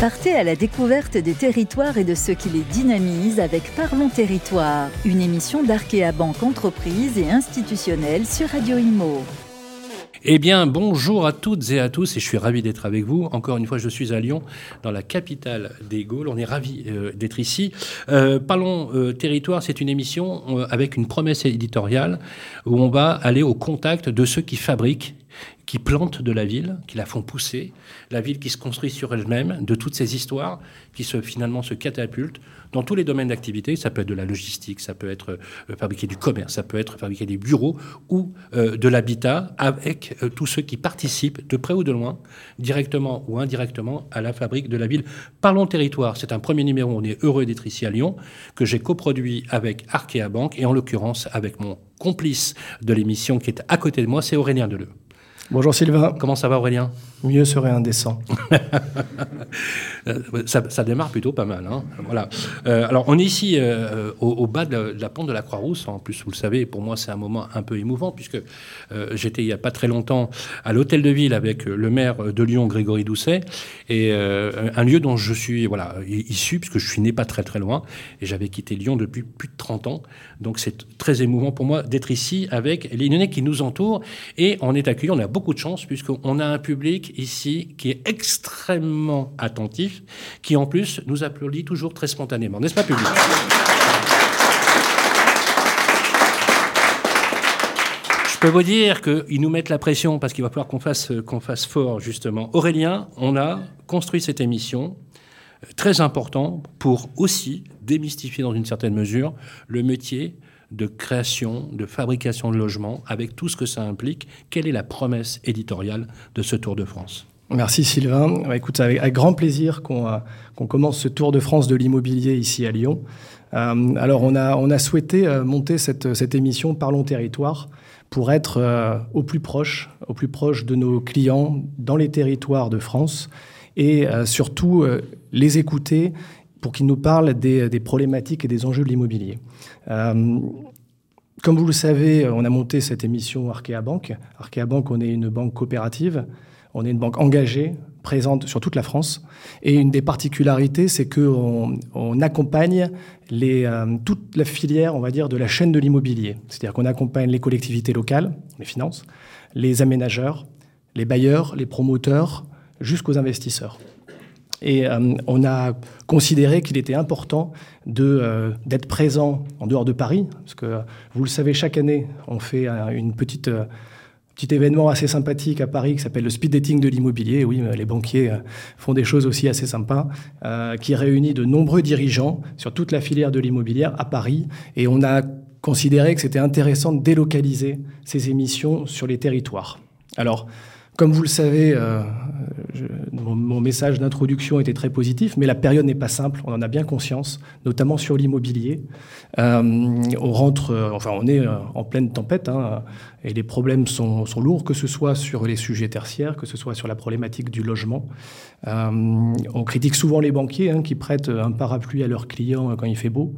Partez à la découverte des territoires et de ceux qui les dynamisent avec Parlons Territoire, une émission d'Arkea Banque Entreprise et institutionnelle sur Radio Imo. Eh bien, bonjour à toutes et à tous, et je suis ravi d'être avec vous. Encore une fois, je suis à Lyon, dans la capitale des Gaules. On est ravi euh, d'être ici. Euh, Parlons euh, territoire, c'est une émission avec une promesse éditoriale où on va aller au contact de ceux qui fabriquent qui plantent de la ville, qui la font pousser, la ville qui se construit sur elle-même, de toutes ces histoires qui se, finalement se catapultent dans tous les domaines d'activité. Ça peut être de la logistique, ça peut être euh, fabriquer du commerce, ça peut être fabriquer des bureaux ou euh, de l'habitat avec euh, tous ceux qui participent de près ou de loin, directement ou indirectement, à la fabrique de la ville. Parlons territoire, c'est un premier numéro, on est heureux d'être ici à Lyon, que j'ai coproduit avec Arkea Banque et en l'occurrence avec mon complice de l'émission qui est à côté de moi, c'est Aurélien Deleu. Bonjour Sylvain. Comment ça va Aurélien? Mieux serait indécent. ça, démarre plutôt pas mal. Hein. voilà. Euh, alors, on est ici euh, au, bas de la, pente de la Croix-Rousse. En plus, vous le savez, pour moi, c'est un moment un peu émouvant, puisque euh, j'étais il n'y a pas très longtemps à l'hôtel de ville avec le maire de Lyon, Grégory Doucet, et un lieu dont je suis voilà, issu, puisque je suis né pas très très loin, et j'avais quitté Lyon depuis plus de 30 ans. Donc, c'est très émouvant pour moi d'être ici avec les Lyonnais qui nous entourent, et on est accueillis, on a beaucoup de chance, puisqu'on a un public ici qui est extrêmement attentif, qui en plus nous applaudit toujours très spontanément. N'est-ce pas, public? Je peux vous dire qu'ils nous mettent la pression parce qu'il va falloir qu'on fasse, qu'on fasse fort, justement. Aurélien, on a construit cette émission euh, très important pour aussi démystifier dans une certaine mesure le métier de création, de fabrication de logements, avec tout ce que ça implique. Quelle est la promesse éditoriale de ce Tour de France? Merci Sylvain. Bah, écoute, avec, grand plaisir euh, qu'on commence ce Tour de France de l'immobilier ici à Lyon. Euh, alors on a, on a souhaité euh, monter cette, cette émission Parlons Territoire pour être au plus proche, au plus proche de nos clients dans les territoires de France et surtout les écouter pour qu'ils nous parlent des, problématiques et des enjeux de l'immobilier. comme vous le savez, on a monté cette émission Arkea Bank. Arkea Bank, on est une banque coopérative on est une banque engagée, présente sur toute la France. Et une des particularités, c'est qu'on on accompagne euh, toute la filière, on va dire, de la chaîne de l'immobilier. C'est-à-dire qu'on accompagne les collectivités locales, les finances, les aménageurs, les bailleurs, les promoteurs, jusqu'aux investisseurs. Et euh, on a considéré qu'il était important euh, d'être présent en dehors de Paris, parce que vous le savez, chaque année, on fait une petite petit événement assez sympathique à Paris qui s'appelle le speed dating de l'immobilier. Oui, euh, les banquiers euh, font des choses aussi assez sympas, euh, qui réunit de nombreux dirigeants sur toute la filière de l'immobilier à Paris. Et on a considéré que c'était intéressant de délocaliser ces émissions sur les territoires. Alors, comme vous le savez, euh, mon, message d'introduction était très positif, mais la période n'est pas simple, on en a bien conscience, notamment sur l'immobilier. Euh, on rentre, euh, enfin on est en pleine tempête, hein, et les problèmes sont, lourds, que ce soit sur les sujets tertiaires, que ce soit sur la problématique du logement. on critique souvent les banquiers hein, qui prêtent un parapluie à leurs clients quand il fait beau.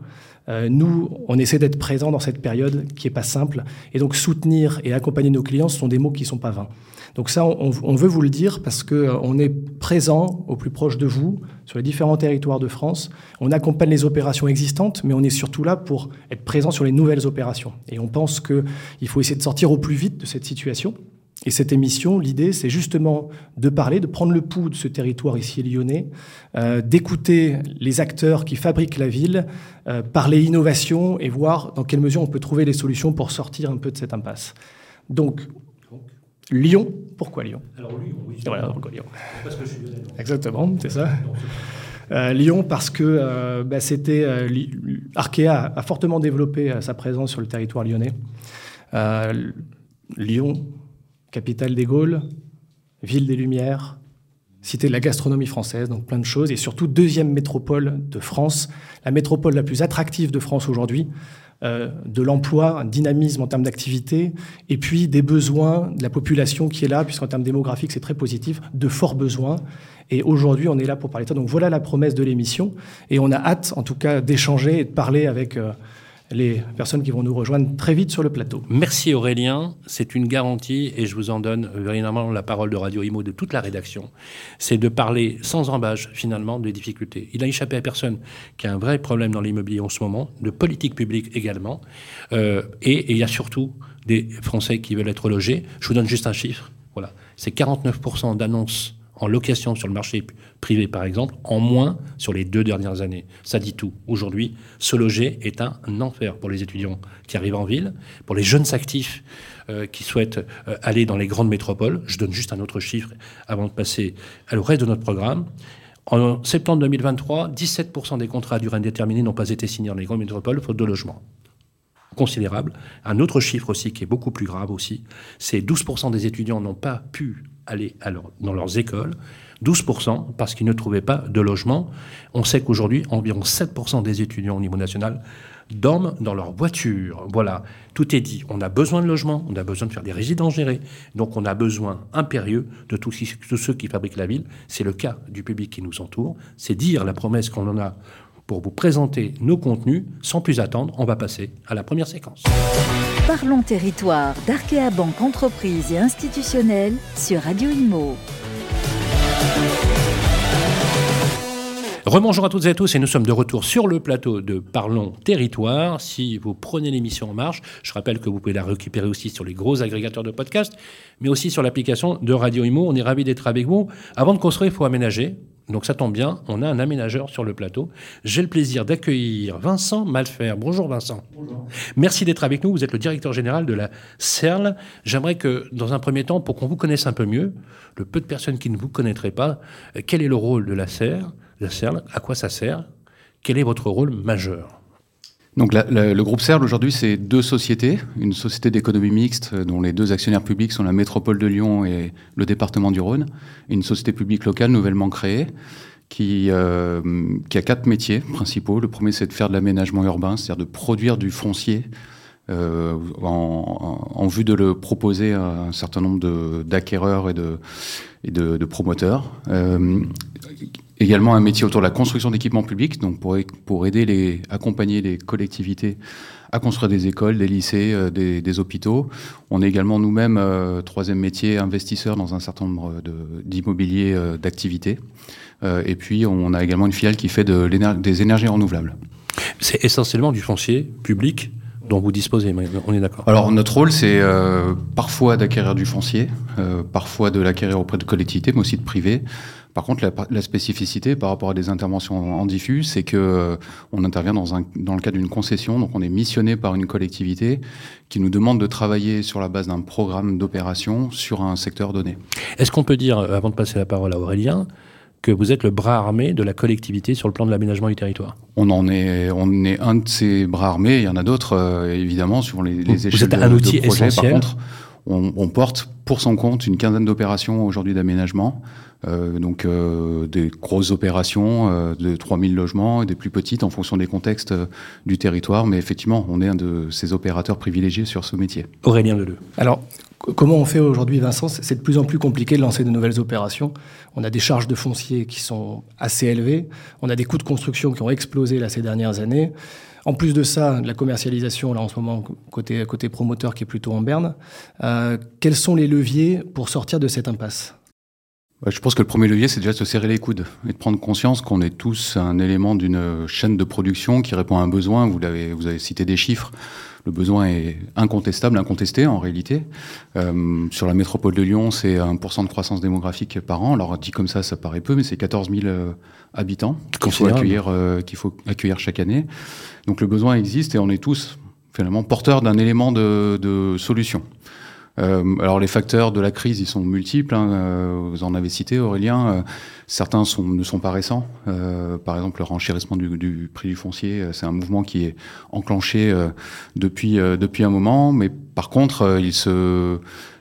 nous, on essaie d'être présents dans cette période qui n'est pas simple, et donc soutenir et accompagner nos clients, ce sont des mots qui ne sont pas vains. Donc ça, on, veut vous le dire parce qu'on euh, est présent au plus proche de vous sur les différents territoires de France. On accompagne les opérations existantes, mais on est surtout là pour être présent sur les nouvelles opérations. Et on pense qu'il faut essayer de sortir au plus vite de cette situation. Et cette émission, l'idée, c'est justement de parler, de prendre le pouls de ce territoire ici lyonnais, euh, d'écouter les acteurs qui fabriquent la ville, euh, parler innovation et voir dans quelle mesure on peut trouver les solutions pour sortir un peu de cette impasse. Donc, Lyon, pourquoi Lyon? Alors Lyon, oui. Voilà, pourquoi Lyon Parce que je suis lyonnais. Exactement, c'est ça. Euh, Lyon parce que euh, bah, c'était euh, Arkea a fortement développé sa présence sur le territoire lyonnais. Lyon, capitale des Gaules, ville des Lumières, cité de la gastronomie française, donc plein de choses, et surtout deuxième métropole de France, la métropole la plus attractive de France aujourd'hui, euh, de l'emploi, un dynamisme en termes d'activité, et puis des besoins de la population qui est là, puisqu'en termes démographiques, c'est très positif, de forts besoins. Et aujourd'hui, on est là pour parler de ça. Donc voilà la promesse de l'émission. Et on a hâte, en tout cas, d'échanger et de parler avec euh, les personnes qui vont nous rejoindre très vite sur le plateau. Merci Aurélien, c'est une garantie et je vous en donne véritablement la parole de Radio Imo de toute la rédaction. C'est de parler sans embâche finalement des difficultés. Il a échappé à personne qui a un vrai problème dans l'immobilier en ce moment, de politique publique également, euh, et, il y a surtout des Français qui veulent être logés. Je vous donne juste un chiffre. Voilà, c'est 49% d'annonces en location sur le marché privé, par exemple, en moins sur les deux dernières années. Ça dit tout. Aujourd'hui, se loger est un enfer pour les étudiants qui arrivent en ville, pour les jeunes actifs euh, qui souhaitent euh, aller dans les grandes métropoles. Je donne juste un autre chiffre avant de passer au reste de notre programme. En septembre 2023, 17% des contrats à durée indéterminée n'ont pas été signés dans les grandes métropoles faute de logement considérable. Un autre chiffre aussi qui est beaucoup plus grave aussi, c'est 12% des étudiants n'ont pas pu aller dans leurs écoles. 12% parce qu'ils ne trouvaient pas de logement. On sait qu'aujourd'hui, environ 7% des étudiants au niveau national dorment dans leur voiture. Voilà, tout est dit. On a besoin de logement, on a besoin de faire des résidences gérées, donc on a besoin impérieux de tous, ceux qui fabriquent la ville. C'est le cas du public qui nous entoure. C'est dire la promesse qu'on en a pour vous présenter nos contenus. Sans plus attendre, on va passer à la première séquence. Parlons territoire d'Arkea Banque Entreprise et Institutionnelle sur Radio Imo. Rebonjour à toutes et à tous et nous sommes de retour sur le plateau de Parlons Territoire. Si vous prenez l'émission en marche, je rappelle que vous pouvez la récupérer aussi sur les gros agrégateurs de podcasts, mais aussi sur l'application de Radio Imo. On est ravis d'être avec vous. Avant de construire, il faut aménager. Donc ça tombe bien, on a un aménageur sur le plateau. J'ai le plaisir d'accueillir Vincent Malfer. Bonjour Vincent. Bonjour. Merci d'être avec nous. Vous êtes le directeur général de la CERL. J'aimerais que, dans un premier temps, pour qu'on vous connaisse un peu mieux, le peu de personnes qui ne vous connaîtraient pas, euh, quel est le rôle de la CERL, la CERL À quoi ça sert? Quel est votre rôle majeur? Donc le groupe CERL aujourd'hui, c'est deux sociétés. Une société d'économie mixte euh, dont les deux actionnaires publics sont la métropole de Lyon et le département du Rhône. Et une société publique locale nouvellement créée qui, euh, qui a quatre métiers principaux. Le premier, c'est de faire de l'aménagement urbain, c'est-à-dire de produire du foncier euh, en, vue de le proposer à un certain nombre d'acquéreurs et de, promoteurs. Également un métier autour de la construction d'équipements publics, donc pour, pour aider les, accompagner les collectivités à construire des écoles, des lycées, euh, des, des, hôpitaux. On est également nous-mêmes, euh, troisième métier, investisseurs dans un certain nombre d'immobilier euh, d'activités. Euh, et puis, on a également une filiale qui fait de des énergies renouvelables. C'est essentiellement du foncier public dont vous disposez, on est d'accord. Alors notre rôle, c'est euh, parfois d'acquérir du foncier, euh, parfois de l'acquérir auprès de collectivités, mais aussi de privés. Par contre, la, la, spécificité par rapport à des interventions en diffus, c'est que euh, on intervient dans, un, dans le cadre d'une concession, donc on est missionné par une collectivité qui nous demande de travailler sur la base d'un programme d'opération sur un secteur donné. Est-ce qu'on peut dire, avant de passer la parole à Aurélien, que vous êtes le bras armé de la collectivité sur le plan de l'aménagement du territoire? On en est, on est un de ces bras armés. Il y en a d'autres, euh, évidemment, sur les, les échelles vous êtes un de, outil de projet. Essentiel. Par contre, on, on, porte pour son compte une quinzaine d'opérations aujourd'hui d'aménagement. Euh, donc euh, des grosses opérations euh, de 3000 logements et des plus petites en fonction des contextes euh, du territoire. Mais effectivement, on est un de ces opérateurs privilégiés sur ce métier. Aurélien Leleu. Alors, comment on fait aujourd'hui, Vincent? C'est de plus en plus compliqué de lancer de nouvelles opérations. On a des charges de foncier qui sont assez élevées. On a des coûts de construction qui ont explosé là, ces dernières années. En plus de ça, la commercialisation, là en ce moment, côté, côté promoteur qui est plutôt en berne. Euh, quels sont les leviers pour sortir de cette impasse? Je pense que le premier levier, c'est déjà de se serrer les coudes et de prendre conscience qu'on est tous un élément d'une chaîne de production qui répond à un besoin. Vous, vous avez cité des chiffres. Le besoin est incontestable, incontesté en réalité. Euh, sur la métropole de Lyon, c'est 1% de croissance démographique par an. Alors dit comme ça, ça paraît peu, mais c'est 14 000 euh, habitants qu'il faut, accueillir, euh, qu'il faut accueillir chaque année. Donc le besoin existe et on est tous finalement porteurs d'un élément de, de solution. Euh, alors les facteurs de la crise, ils sont multiples. Hein. Euh, vous en avez cité, Aurélien. Euh, certains sont, ne sont pas récents. Par exemple, le renchérissement du, du prix du foncier, c'est un mouvement qui est enclenché depuis depuis un moment. Mais par contre, il se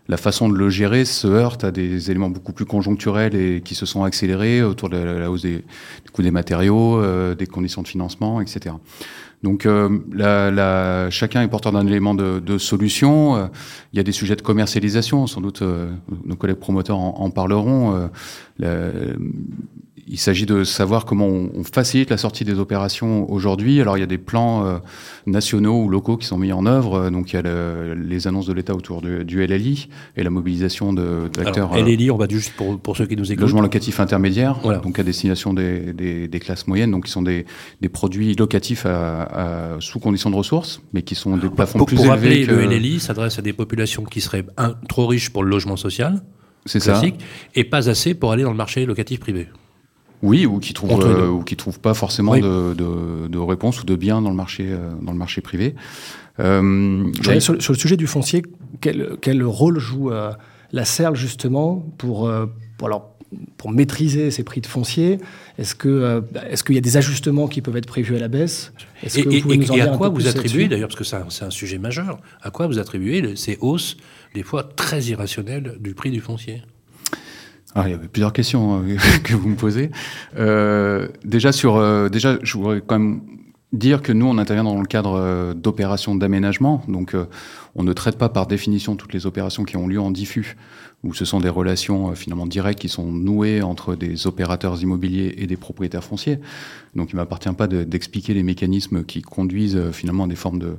la façon de le gérer se heurte à des éléments beaucoup plus conjoncturels et qui se sont accélérés autour de la, hausse des, du coût des matériaux, euh, des conditions de financement, etc. Donc euh, la, la, chacun est porteur d'un élément de, de solution. Euh, il y a des sujets de commercialisation, sans doute euh, nos collègues promoteurs en, en parleront. Euh, la, il s'agit de savoir comment on, facilite la sortie des opérations aujourd'hui. Alors il y a des plans euh, nationaux ou locaux qui sont mis en œuvre. Donc il y a les annonces de l'État autour du LLI et la mobilisation d'acteurs. LLI, on va juste pour, pour ceux qui nous écoutent. Logement locatif intermédiaire, voilà. donc à destination des, des, des, classes moyennes, donc qui sont des, des produits locatifs à, à, sous conditions de ressources, mais qui sont des plafonds plus élevés. Pour rappeler, le LLI s'adresse à des populations qui seraient un, trop riches pour le logement social. C'est ça. Et pas assez pour aller dans le marché locatif privé. Oui, ou qui trouvent euh, ou qui trouvent pas forcément de, de, de, réponse ou de bien dans le marché euh, dans le marché privé. Euh, sur, sur, le sujet du foncier, quel, quel rôle joue euh, la CERL justement pour, euh, pour alors pour maîtriser ces prix de foncier? Est-ce que est-ce qu'il y a des ajustements qui peuvent être prévus à la baisse? Et, et, et à quoi vous attribuez d'ailleurs, parce que c'est un, un, sujet majeur, à quoi vous attribuez ces hausses des fois très irrationnelles du prix du foncier? Ah, il y avait plusieurs questions euh, que vous me posez. Euh, déjà, sur, euh, déjà, je voudrais quand même dire que nous, on intervient dans le cadre euh, d'opérations d'aménagement. Donc, on ne traite pas par définition toutes les opérations qui ont lieu en diffus, où ce sont des relations finalement directes qui sont nouées entre des opérateurs immobiliers et des propriétaires fonciers. Donc, il ne m'appartient pas d'expliquer les mécanismes qui conduisent finalement à des formes de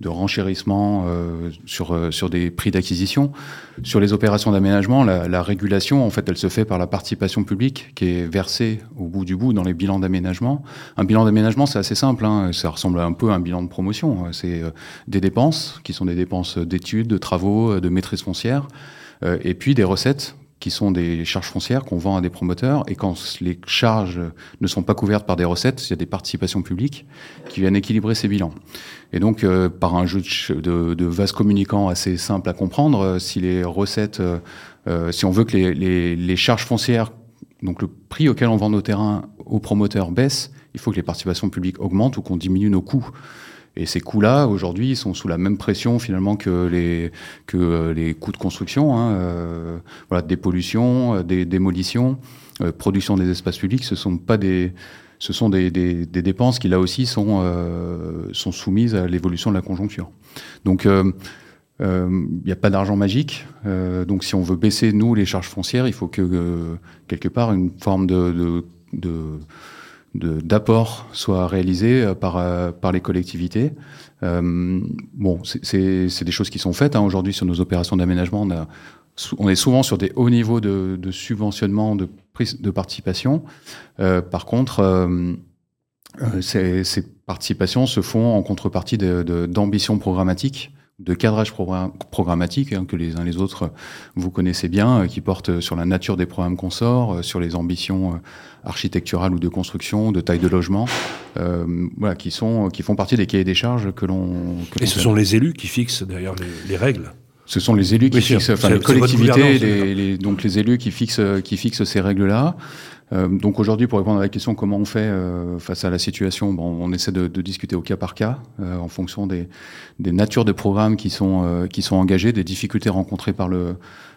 de renchérissement euh, sur, euh, sur des prix d'acquisition. Sur les opérations d'aménagement, la, la, régulation, en fait, elle se fait par la participation publique qui est versée au bout du bout dans les bilans d'aménagement. Un bilan d'aménagement, c'est assez simple, hein, ça ressemble un peu à un bilan de promotion. C'est euh, des dépenses, qui sont des dépenses d'études, de travaux, de maîtrise foncière, euh, et puis des recettes qui sont des charges foncières qu'on vend à des promoteurs. Et quand les charges ne sont pas couvertes par des recettes, il y a des participations publiques qui viennent équilibrer ces bilans. Et donc, euh, par un jeu de, de, vases communicants assez simple à comprendre, euh, si les recettes, euh, si on veut que les, les, charges foncières, donc le prix auquel on vend nos terrains aux promoteurs baisse, il faut que les participations publiques augmentent ou qu'on diminue nos coûts. Et ces coûts-là, aujourd'hui, sont sous la même pression finalement que les, euh, coûts de construction, hein, euh, voilà, dépollution, euh, des démolitions, euh, production des espaces publics. Ce sont pas des, ce sont des, des, des dépenses qui là aussi sont euh, soumises à l'évolution de la conjoncture. Donc il n'y a pas d'argent magique. donc si on veut baisser nous les charges foncières, il faut que quelque part une forme de d'apport soit réalisé euh, par, euh, par les collectivités. Euh, bon, c'est des choses qui sont faites. Hein. Aujourd'hui, sur nos opérations d'aménagement, on, on, est souvent sur des hauts niveaux de, de subventionnement, de, prise, de participation. Euh, par contre, euh, ces, ces, participations se font en contrepartie d'ambitions programmatiques de cadrage programmatique hein, que les uns les autres vous connaissez bien, euh, qui porte sur la nature des programmes qu'on sort, euh, sur les ambitions euh, architecturales ou de construction, de taille de logement, euh, voilà, qui sont qui font partie des cahiers des charges que l'on. Et ce sont les élus qui fixent d'ailleurs les, les règles. Ce sont les élus qui oui, fixent, enfin les collectivités, les, les, donc les élus qui fixent qui fixent ces règles-là. Euh, donc aujourd'hui, pour répondre à la question comment on fait euh, face à la situation, bon, on essaie de, de, discuter au cas par cas, euh, en fonction des, des, natures de programmes qui sont euh, qui sont engagés, des difficultés rencontrées par le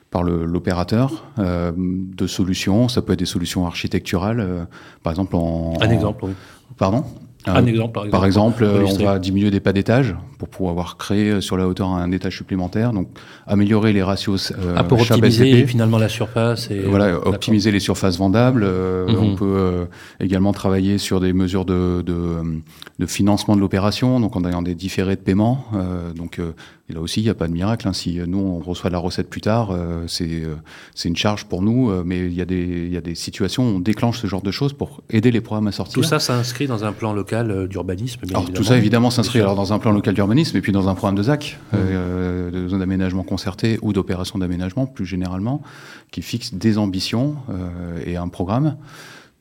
par l'opérateur, euh, de solutions. Ça peut être des solutions architecturales, par exemple en. Un exemple. Oui. Pardon? Un exemple, par exemple. Par exemple, on va diminuer des pas d'étage pour pouvoir créer sur la hauteur un étage supplémentaire, donc améliorer les ratios. Euh, ah, pour optimiser finalement la surface. Et... Voilà, optimiser les surfaces vendables. Euh, mm -hmm. On peut euh, également travailler sur des mesures de, de, de financement de l'opération, donc en ayant des différés de paiement. Euh, donc euh, et là aussi, il n'y a pas de miracle. Hein. Si nous, on reçoit la recette plus tard, euh, c'est c'est une charge pour nous, mais il y, a des, il y a des situations où on déclenche ce genre de choses pour aider les programmes à sortir. Tout ça s'inscrit dans un plan local d'urbanisme Alors tout ça, évidemment, s'inscrit dans un plan local d'urbanisme et puis dans un programme de ZAC, mmh. euh, de zone d'aménagement concerté ou d'opération d'aménagement plus généralement, qui fixe des ambitions euh, et un programme.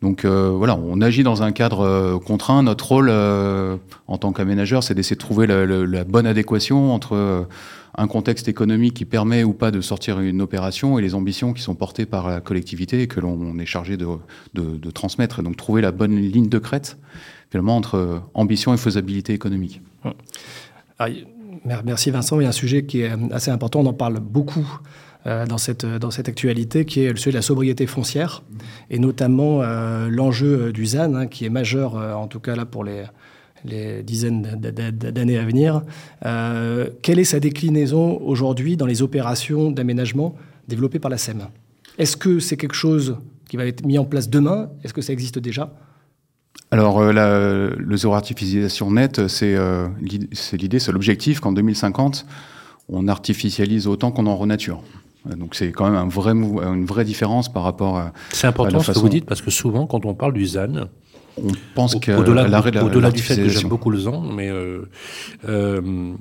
Donc euh, voilà, on agit dans un cadre euh, contraint. Notre rôle euh, en tant qu'aménageur, c'est d'essayer de trouver la, la, la, bonne adéquation entre un contexte économique qui permet ou pas de sortir une opération et les ambitions qui sont portées par la collectivité et que l'on est chargé de, de, de, transmettre. Et donc trouver la bonne ligne de crête finalement entre ambition et faisabilité économique. Alors, merci Vincent. Il y a un sujet qui est assez important. On en parle beaucoup euh, dans, cette, dans cette actualité, qui est celui de la sobriété foncière, et notamment euh, l'enjeu du ZAN, hein, qui est majeur, euh, en tout cas là pour les, dizaines d'années à venir. Euh, quelle est sa déclinaison aujourd'hui dans les opérations d'aménagement développées par la SEM Est-ce que c'est quelque chose qui va être mis en place demain? Est-ce que ça existe déjà? Alors, euh, le zéro artificialisation nette, c'est euh, l'idée, c'est l'objectif qu'en 2050, on artificialise autant qu'on en renature. Donc c'est quand même un vrai, une vraie différence par rapport à. C'est important ce que vous dites parce que souvent, quand on parle du ZAN, on pense qu'à l'arrêt de Au-delà du fait que j'aime beaucoup le ZAN, mais euh, euh,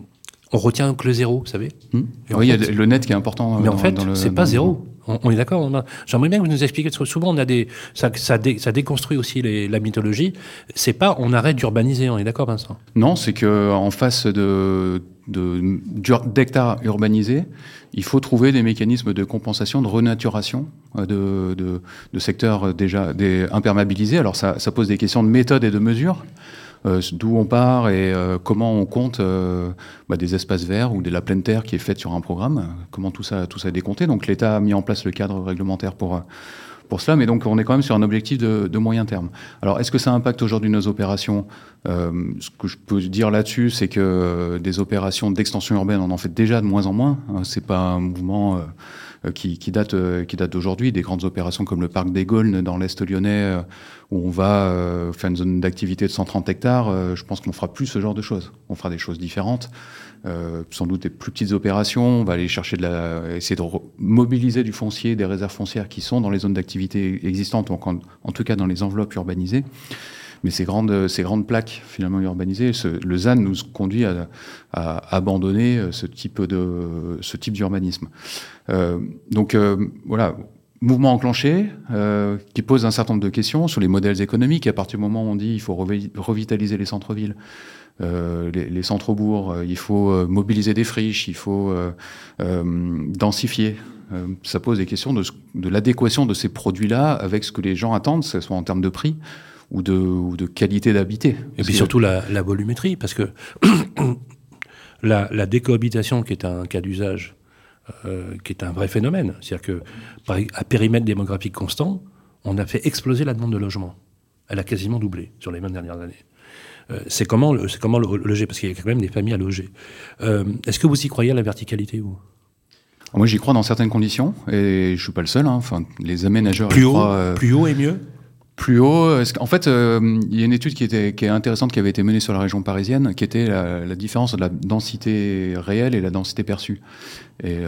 on retient que le zéro, vous savez. Hmm. Oui, il y a le net qui est important. Mais en fait, c'est pas zéro. On, est d'accord. J'aimerais bien que vous nous expliquiez. Parce que souvent, on a des, ça, ça, déconstruit aussi la mythologie. C'est pas on arrête d'urbaniser. On est d'accord, Vincent? Non, c'est que en face de d'hectares urbanisés, il faut trouver des mécanismes de compensation, de renaturation euh, de, de, secteurs déjà des imperméabilisés. Alors ça, ça, pose des questions de méthode et de mesure. Euh, d'où on part et euh, comment on compte bah, des espaces verts ou de la pleine terre qui est faite sur un programme, comment tout ça, tout ça est décompté. Donc l'État a mis en place le cadre réglementaire pour pour cela, mais donc on est quand même sur un objectif de, moyen terme. Alors est-ce que ça impacte aujourd'hui nos opérations euh, Ce que je peux dire là-dessus, c'est que euh, des opérations d'extension urbaine, on en fait déjà de moins en moins. Hein, c'est pas un mouvement euh, qui, date qui date d'aujourd'hui. Des grandes opérations comme le parc des Gaules dans l'est lyonnais, on va faire une zone d'activité de 130 hectares. je pense qu'on fera plus ce genre de choses. On fera des choses différentes. Euh, sans doute des plus petites opérations. On va aller chercher de la, essayer de mobiliser du foncier, des réserves foncières qui sont dans les zones d'activité existantes, en, en, tout cas dans les enveloppes urbanisées. Mais ces grandes, ces grandes plaques finalement urbanisées, le ZAN nous conduit à, à, abandonner ce type de, ce type d'urbanisme. Euh, donc euh, voilà, mouvement enclenché euh, qui pose un certain nombre de questions sur les modèles économiques. À partir du moment où on dit il faut revitaliser les centres-villes, euh, les, centres-bourgs, euh, il faut mobiliser des friches, il faut densifier. ça pose des questions de, l'adéquation de ces produits-là avec ce que les gens attendent, que ce soit en termes de prix ou de, qualité d'habiter. Et puis surtout la, volumétrie, parce que la, décohabitation, qui est un cas d'usage, euh, qui est un vrai phénomène, c'est-à-dire que à périmètre démographique constant, on a fait exploser la demande de logement. Elle a quasiment doublé sur les 20 dernières années. Euh, c'est comment, c'est comment loger, parce qu'il y a quand même des familles à loger. Euh, est-ce que vous y croyez à la verticalité vous? Moi, j'y crois dans certaines conditions, et je suis pas le seul. Hein. Enfin, les aménageurs. Plus haut, plus haut et mieux? Plus haut. En fait, il y a une étude qui, était, qui est intéressante qui avait été menée sur la région parisienne, qui était la, différence de la densité réelle et la densité perçue. Et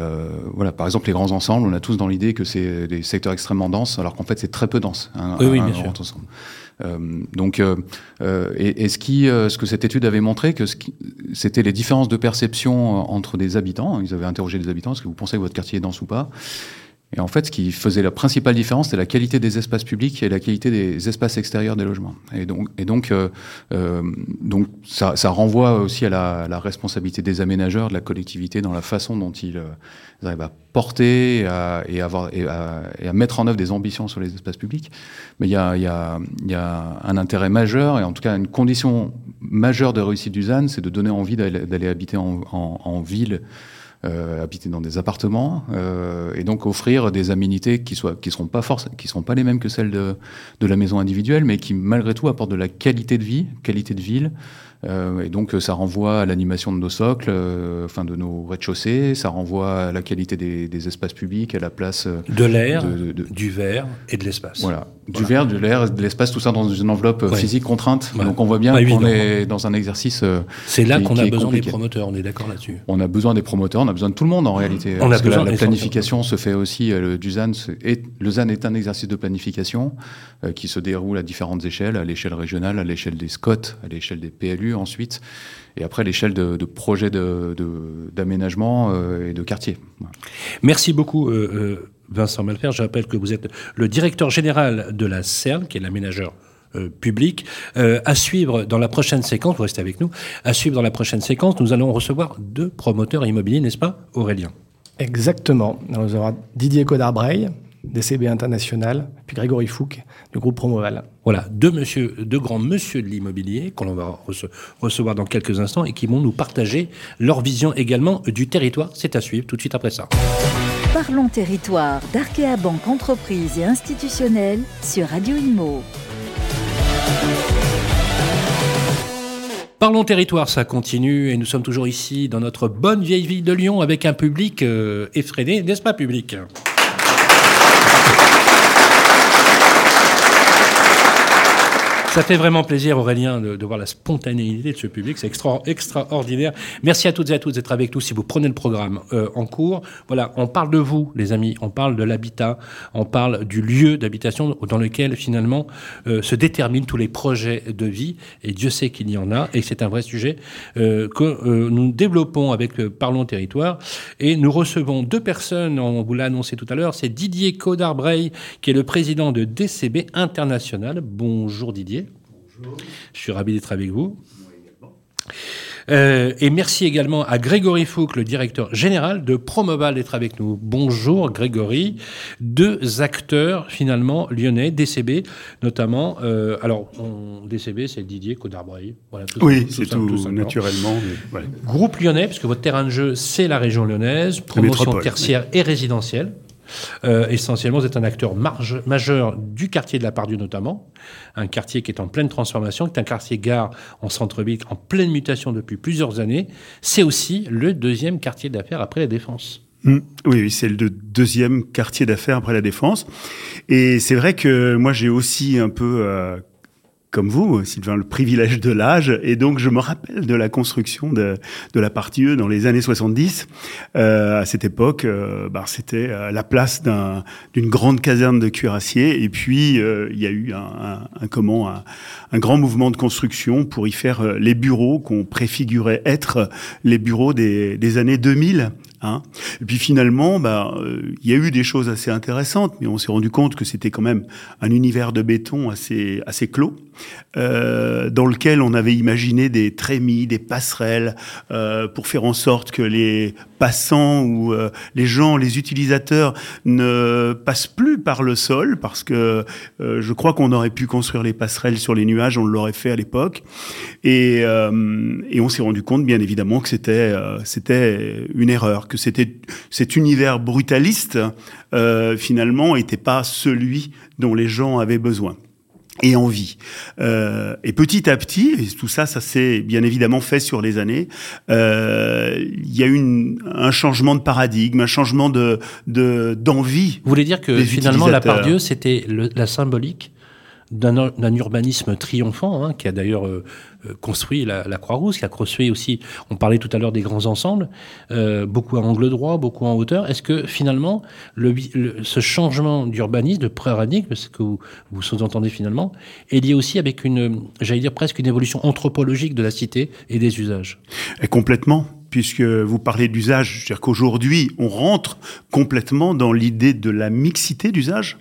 voilà, par exemple, les grands ensembles, on a tous dans l'idée que c'est des secteurs extrêmement denses, alors qu'en fait, c'est très peu dense. oui, oui, bien sûr. Euh, donc, euh, euh, et, ce, qui, ce que cette étude avait montré, que c'était les différences de perception entre des habitants. Ils avaient interrogé des habitants, est-ce que vous pensez que votre quartier est dense ou pas? Et en fait, ce qui faisait la principale différence, c'était la qualité des espaces publics et la qualité des espaces extérieurs des logements. Et donc, euh, euh donc ça, ça, renvoie aussi à la, la, responsabilité des aménageurs, de la collectivité, dans la façon dont ils, euh, arrivent à porter et à, avoir, et, à, et à, mettre en œuvre des ambitions sur les espaces publics. Mais il y a, y, a, y a un intérêt majeur, et en tout cas une condition majeure de réussite du ZAN, c'est de donner envie d'aller habiter en, en ville euh, habiter dans des appartements euh, et donc offrir des aménités qui soient qui seront pas qui seront pas les mêmes que celles de, de la maison individuelle, mais qui malgré tout apportent de la qualité de vie, qualité de ville, et donc ça renvoie à l'animation de nos socles, euh, enfin de nos rez-de-chaussée, ça renvoie à la qualité des, des, espaces publics, à la place euh, de l'air, du verre et de l'espace. Voilà, du verre, de l'air, de l'espace, tout ça dans une enveloppe physique contrainte. Donc on voit bien qu'on est dans un exercice. C'est là qu'on a besoin des promoteurs. On est d'accord là-dessus. On a besoin des promoteurs, on a besoin de tout le monde en réalité. On parce a besoin que la, planification se fait aussi. Le, du ZAN, est, le ZAN est un exercice de planification qui se déroule à différentes échelles, à l'échelle régionale, à l'échelle des SCOT, à l'échelle des PLU ensuite, et après l'échelle de, de projets d'aménagement euh, et de quartier. Merci beaucoup. Euh, euh, Vincent Malfer, je rappelle que vous êtes le directeur général de la CERN, qui est l'aménageur public. à suivre dans la prochaine séquence, vous restez avec nous, à suivre dans la prochaine séquence, nous allons recevoir deux promoteurs immobiliers, n'est-ce pas, Aurélien? Exactement. Nous aurons Didier Codarbraille, DCB International, puis Grégory Fouque du groupe Promoval. Voilà, deux, monsieur, deux grands monsieur de l'immobilier qu'on va recevoir dans quelques instants et qui vont nous partager leur vision également du territoire. C'est à suivre tout de suite après ça. Parlons territoire d'Arkea Banque Entreprise et Institutionnelle sur Radio Imo. Parlons territoire, ça continue et nous sommes toujours ici dans notre bonne vieille ville de Lyon avec un public euh, effréné, n'est-ce pas public? Ça fait vraiment plaisir, Aurélien, de, voir la spontanéité de ce public. C'est extraordinaire. Merci à toutes et à tous d'être avec nous. Si vous prenez le programme euh, en cours, voilà, on parle de vous, les amis. On parle de l'habitat. On parle du lieu d'habitation dans lequel, finalement, euh, se déterminent tous les projets de vie. Et Dieu sait qu'il y en a. Et c'est un vrai sujet euh, que nous développons avec Parlons Territoire. Et nous recevons deux personnes, on vous l'a annoncé tout à l'heure. C'est Didier Codard-Brey, qui est le président de DCB International. Bonjour Didier. Je suis ravi d'être avec vous. Euh, et merci également à Grégory Fouque, le directeur général de Promoval, d'être avec nous. Bonjour Grégory. Deux acteurs finalement lyonnais, DCB notamment. Euh, alors, DCB, c'est Didier Codarbray. Voilà, oui, c'est tout, naturellement. Groupe lyonnais, puisque votre terrain de jeu, c'est la région lyonnaise, promotion tertiaire et résidentielle. Euh, essentiellement, vous êtes un acteur majeur du quartier de la Pardieu notamment, un quartier qui est en pleine transformation, qui est un quartier gare en centre-ville en pleine mutation depuis plusieurs années. C'est aussi le deuxième quartier d'affaires après la Défense. Mmh. oui, c'est le deuxième quartier d'affaires après la Défense. Et c'est vrai que moi, j'ai aussi un peu euh, comme vous, Sylvain, le privilège de l'âge. Et donc, je me rappelle de la construction de, de la partie E dans les années 70. Euh, à cette époque, bah, c'était euh, la place d'une grande caserne de cuirassiers. Et puis, euh, il y a eu un, un, comment, un, un, grand mouvement de construction pour y faire les bureaux qu'on préfigurait être les bureaux des, des années 2000 Hein. et puis finalement, bah, il y a eu des choses assez intéressantes, mais on s'est rendu compte que c'était quand même un univers de béton assez assez clos, euh, dans lequel on avait imaginé des trémies, des passerelles, euh, pour faire en sorte que les passants ou euh, les gens, les utilisateurs ne passent plus par le sol, parce que euh, je crois qu'on aurait pu construire les passerelles sur les nuages, on l'aurait fait à l'époque, et, euh, et on s'est rendu compte, bien évidemment, que c'était c'était une erreur que c'était cet univers brutaliste euh, finalement n'était pas celui dont les gens avaient besoin et envie. Euh, et petit à petit, et tout ça, ça s'est bien évidemment fait sur les années, euh, il y a eu un changement de paradigme, un changement de d'envie. Vous voulez dire que finalement, la part Dieu, c'était la symbolique d'un urbanisme triomphant, hein, qui a d'ailleurs euh, euh, construit la, Croix-Rousse, qui a construit aussi, on parlait tout à l'heure des grands ensembles, euh, beaucoup à angle droit, beaucoup en hauteur. Est-ce que finalement, le, ce changement d'urbanisme, de paradigme, ce que vous, vous sous-entendez finalement, est lié aussi avec une, j'allais dire presque une évolution anthropologique de la cité et des usages? Et Complètement puisque vous parlez d'usage, c'est-à-dire qu'aujourd'hui, on rentre complètement dans l'idée de la mixité d'usage.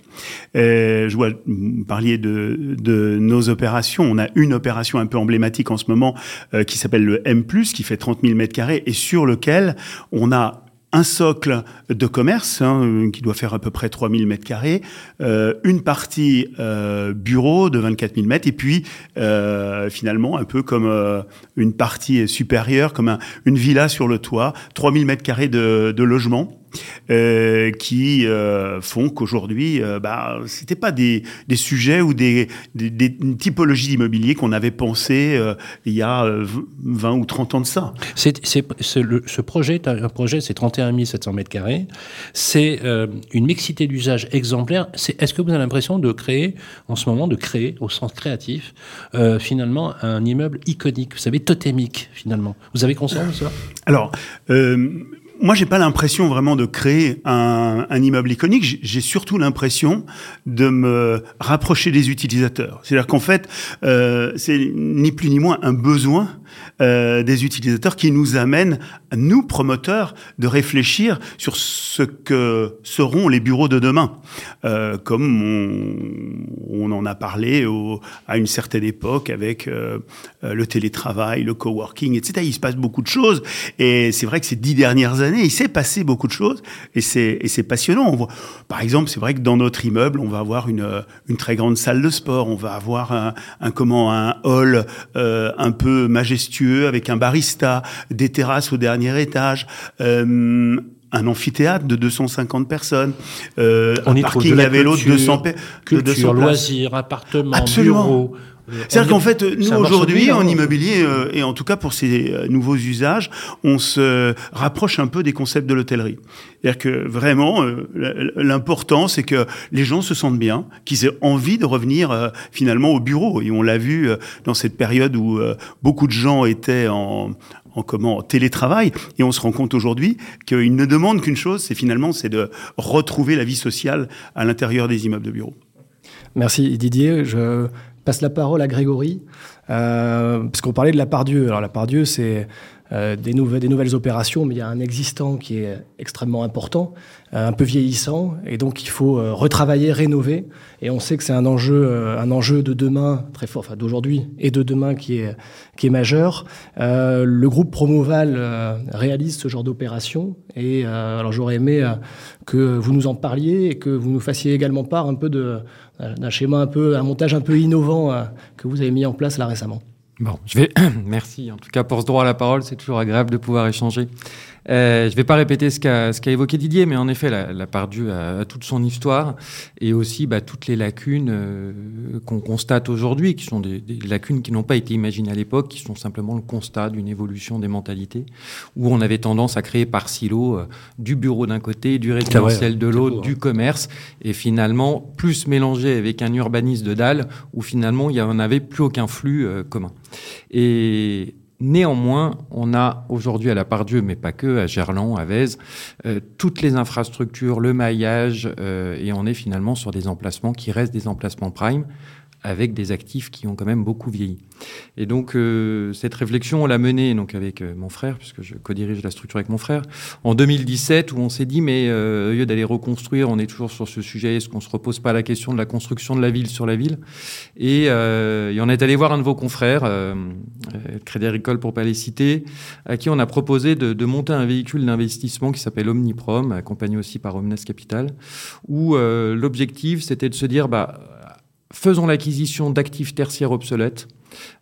Euh, je vois, vous parliez de, nos opérations. On a une opération un peu emblématique en ce moment euh, qui s'appelle le M+, qui fait 30 000 mètres carrés et sur lequel on a un socle de commerce hein, qui doit faire à peu près 3000 mètres carrés, euh, une partie euh, bureau de 24 000 mètres, et puis euh, finalement un peu comme euh, une partie supérieure, comme un, une villa sur le toit, 3000 mètres carrés de, de logement. Euh, qui euh, font qu'aujourd'hui, euh, bah, c'était pas des, des, sujets ou des, des, des typologies d'immobilier qu'on avait pensé euh, il y a 20 ou 30 ans de ça. C'est, c'est, ce projet, un projet, c'est 31 700 mètres carrés. C'est une mixité d'usage exemplaire. C'est, est-ce que vous avez l'impression de créer, en ce moment, de créer, au sens créatif, finalement, un immeuble iconique, vous savez, totémique, finalement? Vous avez conscience de ça? Alors, moi, j'ai pas l'impression vraiment de créer un, immeuble iconique. J'ai surtout l'impression de me rapprocher des utilisateurs. C'est-à-dire qu'en fait, euh, c'est ni plus ni moins un besoin euh, des utilisateurs qui nous amène, nous promoteurs, de réfléchir sur ce que seront les bureaux de demain, euh, comme on, en a parlé à une certaine époque avec le télétravail, le coworking, etc. Il se passe beaucoup de choses, et c'est vrai que ces dix dernières années, il s'est passé beaucoup de choses, et c'est et c'est passionnant. On voit, par exemple, c'est vrai que dans notre immeuble, on va avoir une une très grande salle de sport, on va avoir un, un comment un hall euh, un peu majestueux avec un barista, des terrasses au dernier étage. Euh, un amphithéâtre de 250 personnes, euh, On un parking à vélo de 200, culture, de 200 loisirs, appartements, bureaux, C'est-à-dire qu'en fait, nous aujourd'hui, en immobilier, et en tout cas pour ces nouveaux usages, on se rapproche un peu des concepts de l'hôtellerie. C'est-à-dire que vraiment, l'important, c'est que les gens se sentent bien, qu'ils aient envie de revenir finalement au bureau. Et on l'a vu dans cette période où beaucoup de gens étaient en, en comment télétravail et on se rend compte aujourd'hui qu'ils ne demandent qu'une chose, c'est finalement c'est de retrouver la vie sociale à l'intérieur des immeubles de bureaux. Merci Didier. Je passe la parole à Grégory euh, parce qu'on parlait de la part Dieu. Alors la part Dieu, c'est euh, des, nouvelles, des nouvelles opérations, mais il y a un existant qui est extrêmement important, euh, un peu vieillissant, et donc il faut euh, retravailler, rénover. Et on sait que c'est un enjeu, un enjeu de demain très fort, enfin d'aujourd'hui et de demain qui est, qui est majeur. le groupe Promoval réalise ce genre d'opération, et alors j'aurais aimé que vous nous en parliez et que vous nous fassiez également part un peu d'un schéma un peu, un montage un peu innovant que vous avez mis en place là récemment. Bon, je vais. Merci. En tout cas, pour ce droit à la parole, c'est toujours agréable de pouvoir échanger. Euh, je ne vais pas répéter ce qu'a qu'a évoqué Didier, mais en effet, la, la Pardieu a, a, toute son histoire et aussi bah, toutes les lacunes euh, qu'on constate aujourd'hui, qui sont des, des lacunes qui n'ont pas été imaginées à l'époque, qui sont simplement le constat d'une évolution des mentalités, où on avait tendance à créer par silo euh, du bureau d'un côté, du résidentiel de l'autre, du commerce, et finalement plus mélangé avec un urbanisme de dalle, où finalement il n'y en avait plus aucun flux euh, commun. Et Néanmoins, on a aujourd'hui à la part Dieu, mais pas que, à Gerland, à Vèze, euh, toutes les infrastructures, le maillage, euh, et on est finalement sur des emplacements qui restent des emplacements prime, avec des actifs qui ont quand même beaucoup vieilli. Et donc euh, cette réflexion, on l'a menée donc avec euh, mon frère, puisque je co-dirige la structure avec mon frère, en 2017, où on s'est dit, mais euh, au lieu d'aller reconstruire, on est toujours sur ce sujet, est-ce qu'on se repose pas la question de la construction de la ville sur la ville? Et, euh, et, on est allé voir un de vos confrères, euh, Crédit Agricole pour pas les citer, à qui on a proposé de, de monter un véhicule d'investissement qui s'appelle Omniprom, accompagné aussi par Omnes Capital, où l'objectif c'était de se dire, bah faisons l'acquisition d'actifs tertiaires obsolètes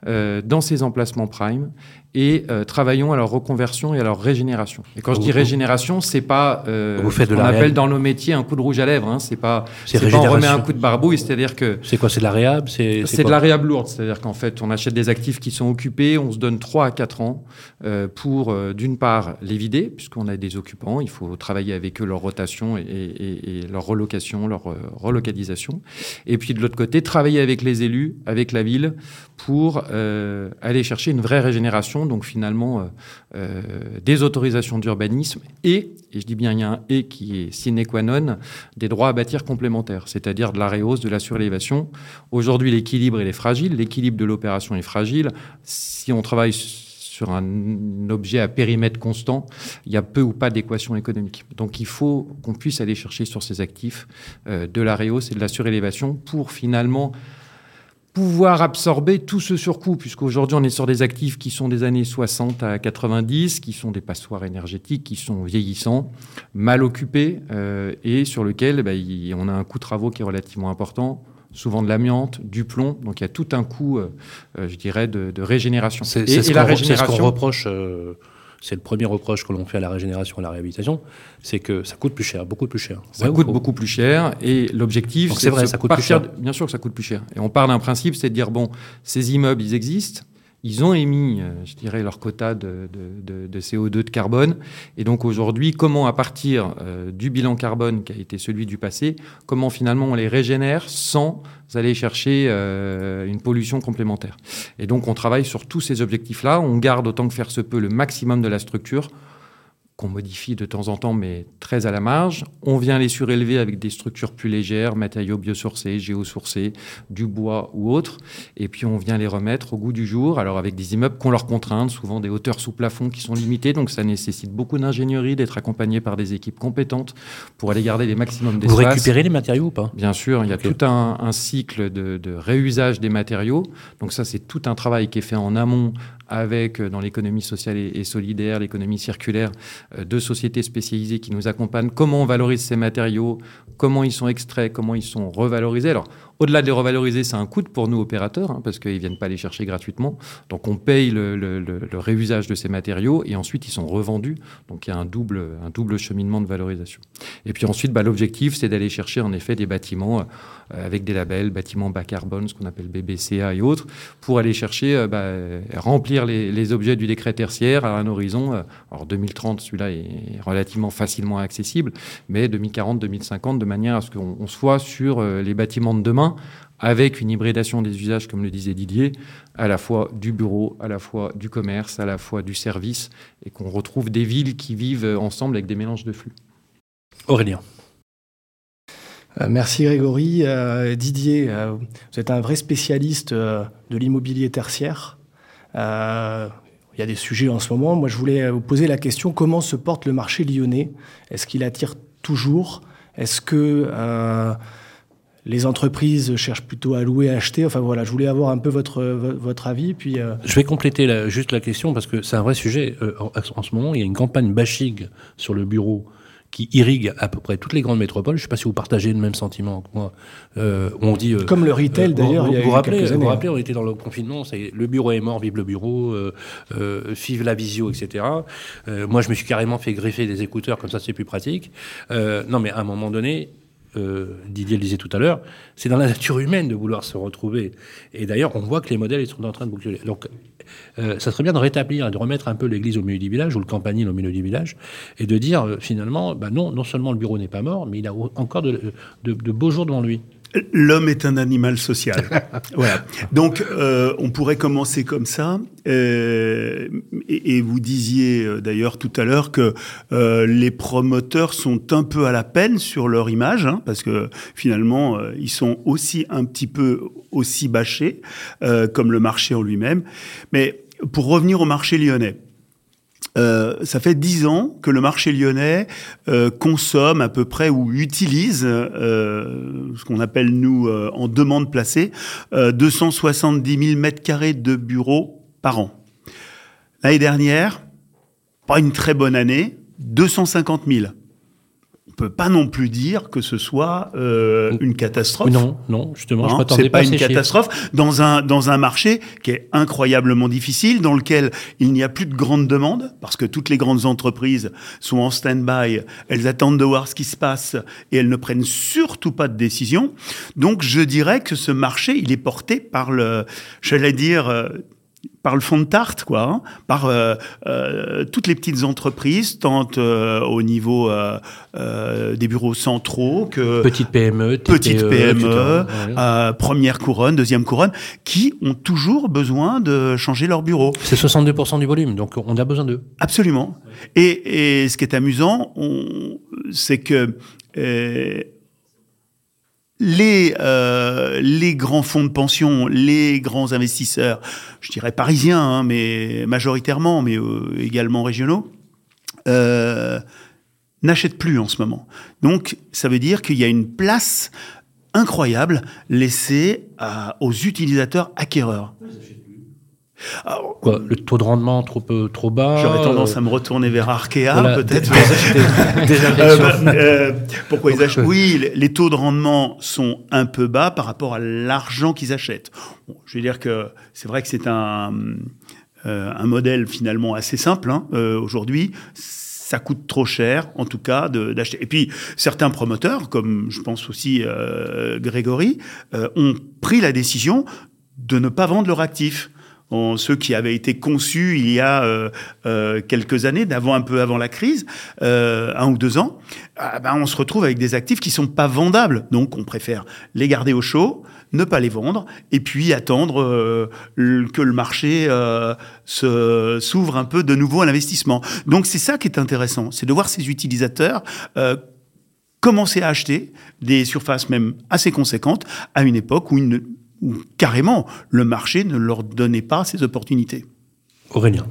euh, dans ces emplacements prime et euh, travaillons à leur reconversion et à leur régénération. Et quand je dis régénération, c'est pas euh, Vous faites ce qu'on appelle dans nos métiers un coup de rouge à lèvres. Hein, c'est pas, c'est pas on remet un coup de barbouille, c'est-à-dire que c'est quoi, c'est de la réhab, c'est c'est de la réhab lourde, c'est-à-dire qu'en fait on achète des actifs qui sont occupés, on se donne 3 à 4 ans euh, pour euh, d'une part les vider puisqu'on a des occupants, il faut travailler avec eux leur rotation et, et, et leur relocation, leur euh, relocalisation, et puis de l'autre côté travailler avec les élus, avec la ville pour euh, aller chercher une vraie régénération, donc finalement euh, euh, des autorisations d'urbanisme et, et je dis bien il y a un et qui est sine qua non, des droits à bâtir complémentaires, c'est-à-dire de la réhausse, de la surélévation. Aujourd'hui, l'équilibre il est fragile, l'équilibre de l'opération est fragile. Si on travaille sur un objet à périmètre constant, il y a peu ou pas d'équation économique. Donc il faut qu'on puisse aller chercher sur ces actifs euh, de la réhausse et de la surélévation pour finalement pouvoir absorber tout ce surcoût, puisqu'aujourd'hui on est sur des actifs qui sont des années 60 à 90, qui sont des passoires énergétiques, qui sont vieillissants, mal occupés, euh, et sur lesquels bah, y, on a un coût de travaux qui est relativement important, souvent de l'amiante, du plomb, donc il y a tout un coût, euh, je dirais, de, de régénération. C'est ce qu'on régénération... qu reproche euh c'est le premier reproche que l'on fait à la régénération et à la réhabilitation, c'est que ça coûte plus cher, beaucoup plus cher. Ça ouais, coûte beaucoup plus cher et l'objectif, c'est vrai, ça coûte plus cher. De, bien sûr que ça coûte plus cher. Et on part d'un principe, c'est de dire bon, ces immeubles, ils existent, ils ont émis, euh, je dirais, leur quota de, de, de, de CO2 de carbone. Et donc aujourd'hui, comment à partir euh, du bilan carbone qui a été celui du passé, comment finalement on les régénère sans aller chercher euh, une pollution complémentaire? Et donc on travaille sur tous ces objectifs-là. On garde autant que faire se peut le maximum de la structure qu'on modifie de temps en temps, mais très à la marge. On vient les surélever avec des structures plus légères, matériaux biosourcés, géosourcés, du bois ou autre, et puis on vient les remettre au goût du jour, alors avec des immeubles qu'on leur contrainte, souvent des hauteurs sous plafond qui sont limitées, donc ça nécessite beaucoup d'ingénierie, d'être accompagné par des équipes compétentes pour aller garder les maximums d'espace. Vous récupérez les matériaux ou pas? Bien sûr, il y a okay. tout un, un cycle de, de réusage des matériaux, donc ça c'est tout un travail qui est fait en amont avec, dans l'économie sociale et, solidaire, l'économie circulaire, deux sociétés spécialisées qui nous accompagnent, comment on valorise ces matériaux, comment ils sont extraits, comment ils sont revalorisés? Au-delà de les revaloriser, c'est un coût pour nous opérateurs, hein, parce qu'ils ne viennent pas les chercher gratuitement. Donc on paye le, le, le, réusage de ces matériaux et ensuite ils sont revendus. Donc il y a un double, un double cheminement de valorisation. Et puis ensuite, bah, l'objectif, c'est d'aller chercher en effet des bâtiments euh, avec des labels, bâtiments bas carbone, ce qu'on appelle BBCA et autres, pour aller chercher, euh, bah, remplir les, les, objets du décret tertiaire à un horizon. Euh, alors 2030, celui-là est relativement facilement accessible, mais 2040-2050, de manière à ce qu'on soit sur les bâtiments de demain avec une hybridation des usages, comme le disait Didier, à la fois du bureau, à la fois du commerce, à la fois du service, et qu'on retrouve des villes qui vivent ensemble avec des mélanges de flux. Aurélien. Euh, merci Grégory. Euh, Didier, euh, vous êtes un vrai spécialiste de l'immobilier tertiaire. il y a des sujets en ce moment. Moi, je voulais vous poser la question comment se porte le marché lyonnais? Est-ce qu'il attire toujours? Est-ce que les entreprises cherchent plutôt à louer, à acheter. Enfin voilà, je voulais avoir un peu votre, votre avis. Puis, euh, Je vais compléter juste la question parce que c'est un vrai sujet. Euh, en, ce moment, il y a une campagne bashing sur le bureau qui irrigue à peu près toutes les grandes métropoles. Je ne sais pas si vous partagez le même sentiment que moi. Euh, on dit comme le retail d'ailleurs. Vous, vous, rappelez, vous rappelez, on était dans le confinement. le bureau est mort, vive le bureau, vive la visio, etc. moi, je me suis carrément fait greffer des écouteurs comme ça, c'est plus pratique. non, mais à un moment donné, euh, Didier le disait tout à l'heure, c'est dans la nature humaine de vouloir se retrouver. Et d'ailleurs, on voit que les modèles ils sont en train de boucler. Donc, euh, ça serait bien de rétablir, de remettre un peu l'église au milieu du village, ou le campanile au milieu du village, et de dire euh, finalement, bah non, non seulement le bureau n'est pas mort, mais il a encore de beaux jours devant lui. L'homme est un animal social. voilà. Donc, euh, on pourrait commencer comme ça. Euh, et, vous disiez euh, d'ailleurs tout à l'heure que les promoteurs sont un peu à la peine sur leur image, hein, parce que finalement, ils sont aussi un petit peu aussi bâchés, comme le marché en lui-même. Mais pour revenir au marché lyonnais, euh, ça fait dix ans que le marché lyonnais euh, consomme à peu près ou utilise euh, ce qu'on appelle nous en demande placée 270 000 mètres carrés de bureaux par an. L'année dernière, pas une très bonne année, 250 000 peut pas non plus dire que ce soit euh, une catastrophe. Non, non, justement, je hein, m'attendais pas, pas une catastrophe dans un dans un marché qui est incroyablement difficile, dans lequel il n'y a plus de grandes demandes parce que toutes les grandes entreprises sont en stand-by, elles attendent de voir ce qui se passe et elles ne prennent surtout pas de décision. Donc, je dirais que ce marché, il est porté par le, j'allais dire euh, par le fond de tarte, quoi, hein, par euh, euh, toutes les petites entreprises, tant euh, au niveau des bureaux centraux que petites PME, petites PME, première couronne, deuxième couronne, qui ont toujours besoin de changer leur bureau. C'est 62% du volume, donc on a besoin d'eux. Absolument. Et, et, ce qui est amusant, c'est que les, euh, les grands fonds de pension, les grands investisseurs, je dirais parisiens, hein, mais majoritairement, mais euh, également régionaux, euh, n'achètent plus en ce moment. Donc, ça veut dire qu'il y a une place incroyable laissée aux utilisateurs acquéreurs. Quoi, le taux de rendement trop trop bas J'aurais tendance à me retourner vers Arkea, peut-être. Euh, bah, euh, pourquoi ils achètent Oui, les, taux de rendement sont un peu bas par rapport à l'argent qu'ils achètent. je veux dire que c'est vrai que c'est un, euh, un modèle finalement assez simple hein, aujourd'hui ça coûte trop cher, en tout cas, d'acheter. Et puis, certains promoteurs, comme je pense aussi Grégory, ont pris la décision de ne pas vendre leur actif ceux qui avaient été conçus il y a euh, euh, quelques années, d'avant un peu avant la crise, euh, un ou deux ans, ah ben on se retrouve avec des actifs qui sont pas vendables. Donc on préfère les garder au chaud, ne pas les vendre, et puis attendre que le marché s'ouvre un peu de nouveau à l'investissement. Donc c'est ça qui est intéressant, c'est de voir ces utilisateurs commencer à acheter des surfaces même assez conséquentes à une époque où ils ne carrément le marché ne leur donnait pas ces opportunités. Aurélien.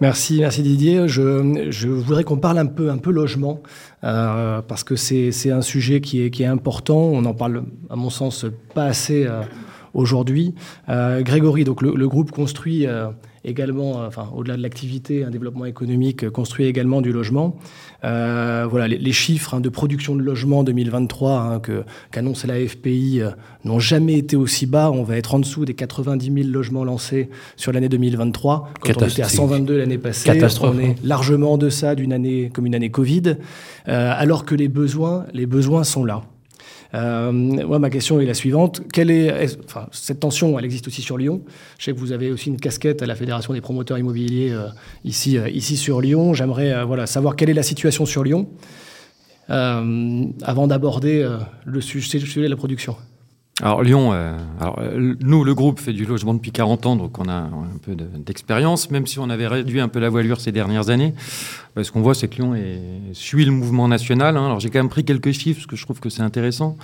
Merci, merci Didier. Je, je voudrais qu'on parle un peu, un peu logement, euh, parce que c'est un sujet qui est, qui est important. On en parle, à mon sens, pas assez euh, aujourd'hui. Euh, Grégory, donc le, groupe construit également, enfin, au-delà de l'activité, un développement économique, construit également du logement. voilà, les, chiffres hein, de production de logement 2023 hein, que, qu'annonce la FPI n'ont jamais été aussi bas. On va être en dessous des 90 000 logements lancés sur l'année 2023. Quand on était à 122 l'année passée, on est largement en deçà d'une année comme une année Covid, alors que les besoins, les besoins sont là. Euh, moi, ma question est la suivante. Quelle est, enfin, cette tension, elle existe aussi sur Lyon. Je sais que vous avez aussi une casquette à la Fédération des promoteurs immobiliers euh, ici, euh, ici sur Lyon. J'aimerais voilà, savoir quelle est la situation sur Lyon avant d'aborder le sujet de la production. Alors Lyon, euh, alors, euh, nous, le groupe fait du logement depuis 40 ans, donc on a un peu d'expérience, même si on avait réduit un peu la voilure ces dernières années. Ce qu'on voit, c'est que Lyon suit le mouvement national. Hein. Alors j'ai quand même pris quelques chiffres, parce que je trouve que c'est intéressant.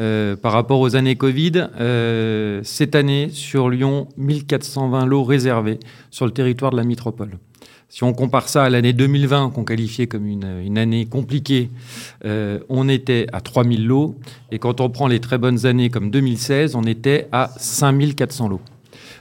Euh, par rapport aux années Covid, cette année, sur Lyon, 1420 lots réservés sur le territoire de la métropole. Si on compare ça à l'année 2020, qu'on qualifiait comme une, année compliquée, euh, on était à 3000 lots. Et quand on prend les très bonnes années comme 2016, on était à 5400 lots.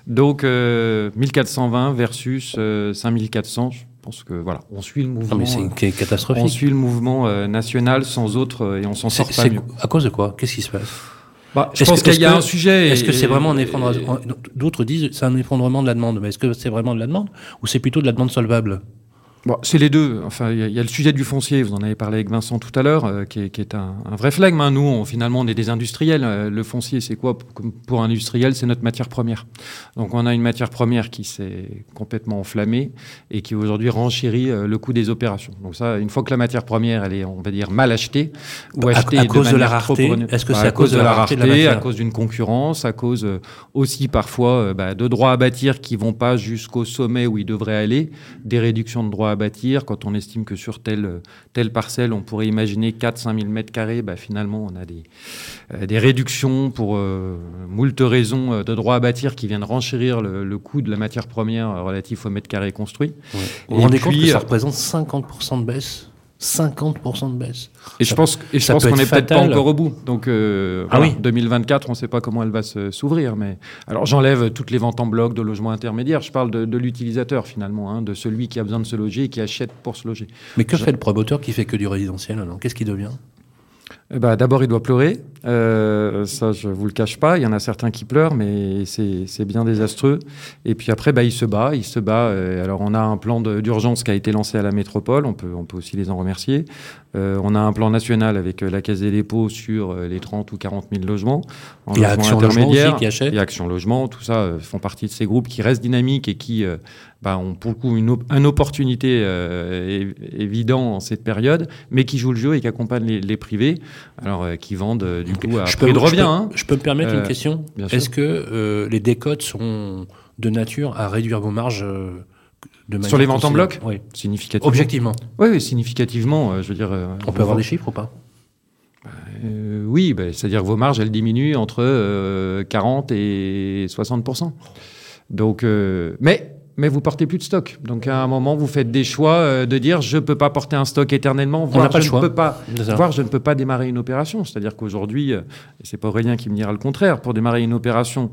Donc 1420 euh, versus 5400, euh, je pense que voilà, on suit le mouvement. c'est catastrophique. On suit le mouvement national sans autre et on s'en sort pas mieux. À cause de quoi? Qu'est-ce qui se passe? Bah, je pense qu'il y a un sujet. Est-ce que c'est vraiment un effondrement D'autres disent c'est un effondrement de la demande, mais est-ce que c'est vraiment de la demande ou c'est plutôt de la demande solvable? C'est les deux. Enfin, il y, a le sujet du foncier. Vous en avez parlé avec Vincent tout à l'heure, euh, qui, est, un, vrai flegme. Hein. Nous, on, finalement, on est des industriels. Euh, le foncier, c'est quoi? Pour un industriel C'est notre matière première. Donc, on a une matière première qui s'est complètement enflammée et qui aujourd'hui renchérit euh, le coût des opérations. Donc ça, une fois que la matière première, elle est, on va dire, mal achetée ou achetée à, cause de, la rareté? Est-ce que bah, c'est à, cause de la rareté, à cause d'une concurrence, à cause aussi parfois bah, de droits à bâtir qui vont pas jusqu'au sommet où ils devraient aller, des réductions de droits à bâtir, quand on estime que sur telle, telle parcelle, on pourrait imaginer 4-5 000 mètres carrés, bah, finalement, on a des, euh, des réductions pour euh, moult raisons euh, de droits à bâtir qui viennent renchérir le, coût de la matière première relatif au mètre carré construit. Vous vous rendez compte que ça représente 50% de baisse 50% de baisse. Et je pense, et je pense qu'on n'est peut-être pas encore au bout. Donc, euh, ah oui. 2024, on ne sait pas comment elle va s'ouvrir. Mais alors, j'enlève toutes les ventes en bloc de logements intermédiaires. Je parle de, l'utilisateur finalement, hein, de celui qui a besoin de se loger et qui achète pour se loger. Mais que fait le promoteur qui fait que du résidentiel Qu'est-ce qui devient? Eh ben, D'abord, il doit pleurer. Euh, ça, je vous le cache pas. Il y en a certains qui pleurent, mais c'est bien désastreux. Et puis après, bah, il se bat. Il se bat. Euh, alors, on a un plan d'urgence qui a été lancé à la métropole. On peut, on peut aussi les en remercier. Euh, on a un plan national avec la Caisse des dépôts sur les 30 ou 40 000 logements. il y a Action Logement aussi qui achète? Il y a Action Logement. Tout ça font partie de ces groupes qui restent dynamiques et qui bah, ont pour le coup une, une opportunité évidente en cette période, mais qui jouent le jeu et qui accompagnent les, les privés. Alors, qui vendent du je peux, hein. Je peux me permettre une euh, question? Est-ce que euh, les décotes sont de nature à réduire vos marges euh, de Sur les ventes en bloc? Oui. Significativement Objectivement Oui, significativement. je veux dire, on peut avoir des chiffres ou pas? Oui, bah, c'est-à-dire que vos marges, elles diminuent entre 40 et 60 Donc, mais mais vous portez plus de stock. Donc à un moment, vous faites des choix euh, de dire je ne peux pas porter un stock éternellement, voire, je, ne peux pas, voire je ne peux pas démarrer une opération. C'est-à-dire qu'aujourd'hui, euh, et c'est pas Aurélien qui me dira le contraire, pour démarrer une opération,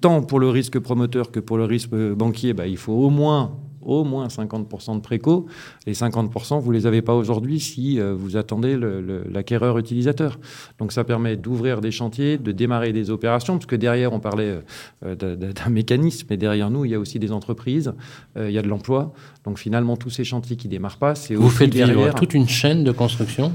tant pour le risque promoteur que pour le risque banquier, bah, il faut au moins au moins 50% de préco. Les 50%, vous ne les avez pas aujourd'hui si euh, vous attendez l'acquéreur utilisateur. Donc ça permet d'ouvrir des chantiers, de démarrer des opérations, parce que derrière, on parlait euh, d'un mécanisme, mais derrière nous, il y a aussi des entreprises, euh, il y a de l'emploi. Donc finalement, tous ces chantiers qui ne démarrent pas, c'est Vous faites derrière... toute une chaîne de construction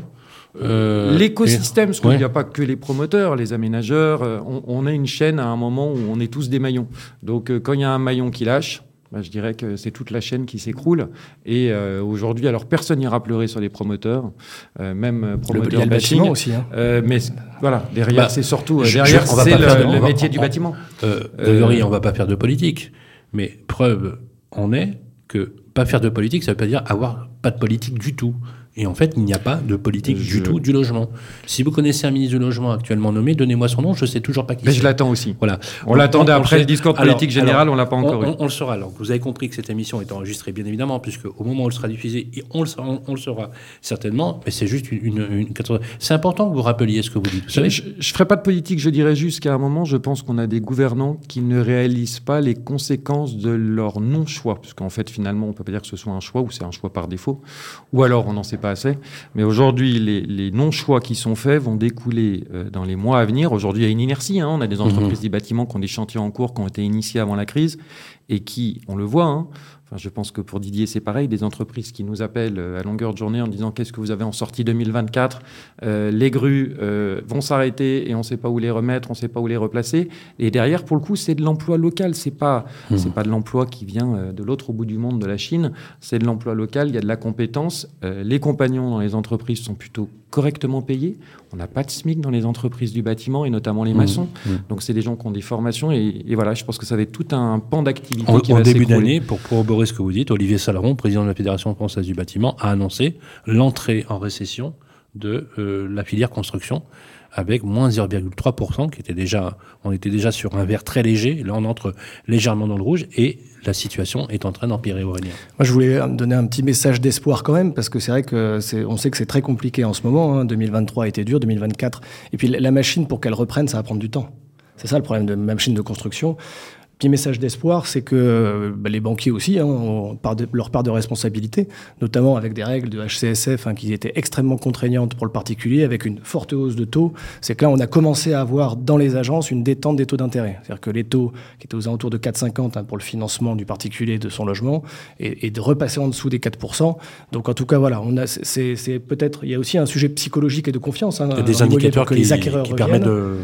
L'écosystème, parce qu'il n'y a pas que les promoteurs, les aménageurs, on, on, a une chaîne à un moment où on est tous des maillons. Donc quand il y a un maillon qui lâche, bah, je dirais que c'est toute la chaîne qui s'écroule. Et euh, aujourd'hui, alors personne n'ira pleurer sur les promoteurs, euh, même promoteurs le, bâtiment aussi. Hein. Euh, mais voilà, derrière, bah, c'est surtout derrière, c'est le, métier du bâtiment. Grégory, on va pas faire de politique, mais preuve en est que pas faire de politique, ça veut pas dire avoir pas de politique du tout. Et en fait, il n'y a pas de politique Je- du tout du logement. Si vous connaissez un ministre du logement actuellement nommé, donnez-moi son nom, je sais toujours pas qui Mais c'est. je l'attends aussi. Voilà. On l'attendait après sait. le discours de politique générale, on l'a pas encore on, eu. on- on le saura. Alors, vous avez compris que cette émission est enregistrée, bien évidemment, puisque au moment où elle sera diffusée, on le, saura- on, on le saura certainement, mais c'est juste une, une, une- C'est important que vous rappeliez ce que vous dites. Vous Je, savez, je, je ferai pas de politique, je dirais juste qu'à un moment, je pense qu'on a des gouvernants qui ne réalisent pas les conséquences de leur non-choix. Parce qu'en fait, finalement, on peut pas dire que ce soit un choix ou c'est un choix par défaut. Ou alors, on n'en sait pas assez. Mais aujourd'hui, les, les non-choix qui sont faits vont découler euh, dans les mois à venir. Aujourd'hui, il y a une inertie. hein. On a des entreprises du bâtiment qui ont des chantiers en cours qui ont été initiés avant la crise et qui, on le voit, hein, Enfin, je pense que pour Didier, c'est pareil. Des entreprises qui nous appellent euh, à longueur de journée en disant qu'est-ce que vous avez en sortie 2024 Euh, Les grues euh, vont s'arrêter et on ne sait pas où les remettre, on ne sait pas où les replacer. Et derrière, pour le coup, c'est de l'emploi local. C'est pas, Mmh. c'est pas de l'emploi qui vient de l'autre bout du monde, de la Chine. C'est de l'emploi local. Il y a de la compétence. Euh, les compagnons dans les entreprises sont plutôt correctement payés. On n'a pas de SMIC dans les entreprises du bâtiment et notamment les maçons. Mmh. Donc, c'est des gens qui ont des formations et, et voilà. Je pense que ça va être tout un pan d'activité En, qui en va début d'année, pour corroborer ce que vous dites, Olivier Salaron, président de la Fédération française du bâtiment, a annoncé l'entrée en récession de euh, la filière construction avec moins 0,3%, qui était déjà, on était déjà sur un vert très léger. Là, on entre légèrement dans le rouge et la situation est en train d'empirer, Aurélien. Moi, je voulais donner un petit message d'espoir quand même, parce que c'est vrai que on sait que c'est très compliqué en ce moment. hein. 2023 a été dur, 2024. Et puis la machine, pour qu'elle reprenne, ça va prendre du temps. C'est ça le problème de ma machine de construction. Petit message d'espoir, c'est que euh, bah, les banquiers aussi hein, ont part de- leur part de responsabilité, notamment avec des règles de HCSF hein, qui étaient extrêmement contraignantes pour le particulier, avec une forte hausse de taux. C'est que là, on a commencé à avoir dans les agences une détente des taux d'intérêt. C'est-à-dire que les taux qui étaient aux alentours de 4,50 hein, pour le financement du particulier de son logement et, et de repasser en dessous des 4%. Donc en tout cas, voilà, on a, c'est, peut-être, il y a aussi un sujet psychologique et de confiance. Il y a des indicateurs que qui, les acquéreurs qui permettent de...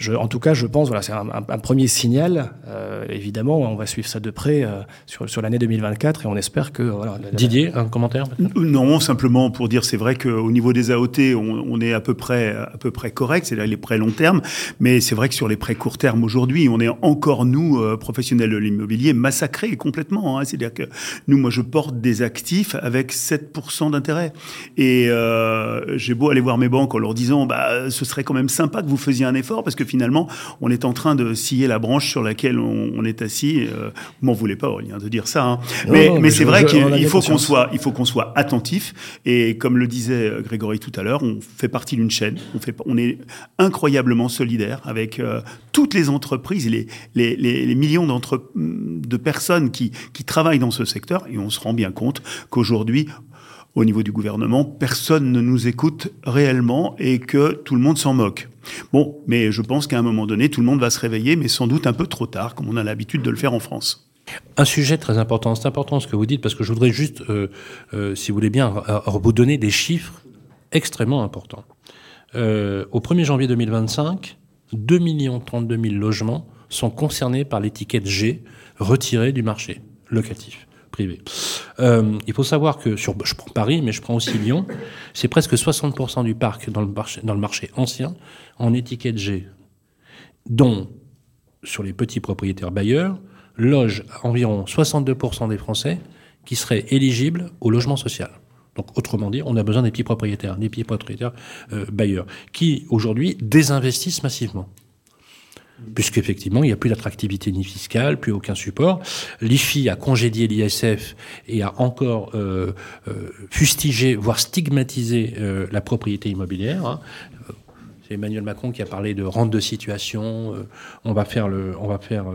Je, en tout cas, je pense, voilà, c'est un, un- un premier signal. Euh, évidemment, on va suivre ça de près euh, sur, sur l'année 2024 et on espère que voilà. la- la- Didier, un commentaire Non, simplement pour dire, c'est vrai qu'au niveau des AOT, on, on est à peu près à peu près correct, c'est-à-dire les prêts long terme, mais c'est vrai que sur les prêts court terme aujourd'hui, on est encore nous euh, professionnels de l'immobilier massacrés complètement. hein. c'est-à-dire que nous, moi, je porte des actifs avec 7% d'intérêt, et euh, j'ai beau aller voir mes banques en leur disant, bah, ce serait quand même sympa que vous faisiez un effort, parce que finalement, on est en train de scier la branche sur laquelle on, on est assis. Euh, m'en voulez pas, Aurélien, de dire ça. hein. Non, mais non, mais mais c'est vrai qu'il faut qu'on soit, il faut qu'on soit attentif. Et comme le disait Grégory tout à l'heure, on fait partie d'une chaîne. On, fait, on est incroyablement solidaire avec euh, toutes les entreprises les, les, les, les millions d'entre- de personnes qui, qui travaillent dans ce secteur. Et on se rend bien compte qu'aujourd'hui, au niveau du gouvernement, personne ne nous écoute réellement et que tout le monde s'en moque. Bon, mais je pense qu'à un moment donné, tout le monde va se réveiller, mais sans doute un peu trop tard, comme on a l'habitude de le faire en France. Un sujet très important, c'est important ce que vous dites, parce que je voudrais juste, euh, euh, si vous voulez bien, vous donner des chiffres extrêmement importants. Euh, au 1er janvier 2025, 2 32 000 logements sont concernés par l'étiquette G retirée du marché locatif privé. Euh, il faut savoir que sur, je prends Paris, mais je prends aussi Lyon, c'est presque 60% du parc dans le marché, ancien en étiquette G, dont sur les petits propriétaires bailleurs, loge environ 62% des Français qui seraient éligibles au logement social. Donc, autrement dit, on a besoin des petits propriétaires, des petits propriétaires euh, bailleurs, qui aujourd'hui désinvestissent massivement. Puisqu'effectivement, il n'y a plus d'attractivité ni fiscale, plus aucun support. L'IFI a congédié l'ISF et a encore euh, euh, fustigé, voire stigmatisé euh, la propriété immobilière. hein. C'est Emmanuel Macron qui a parlé de rente de situation. on va faire le, on va faire,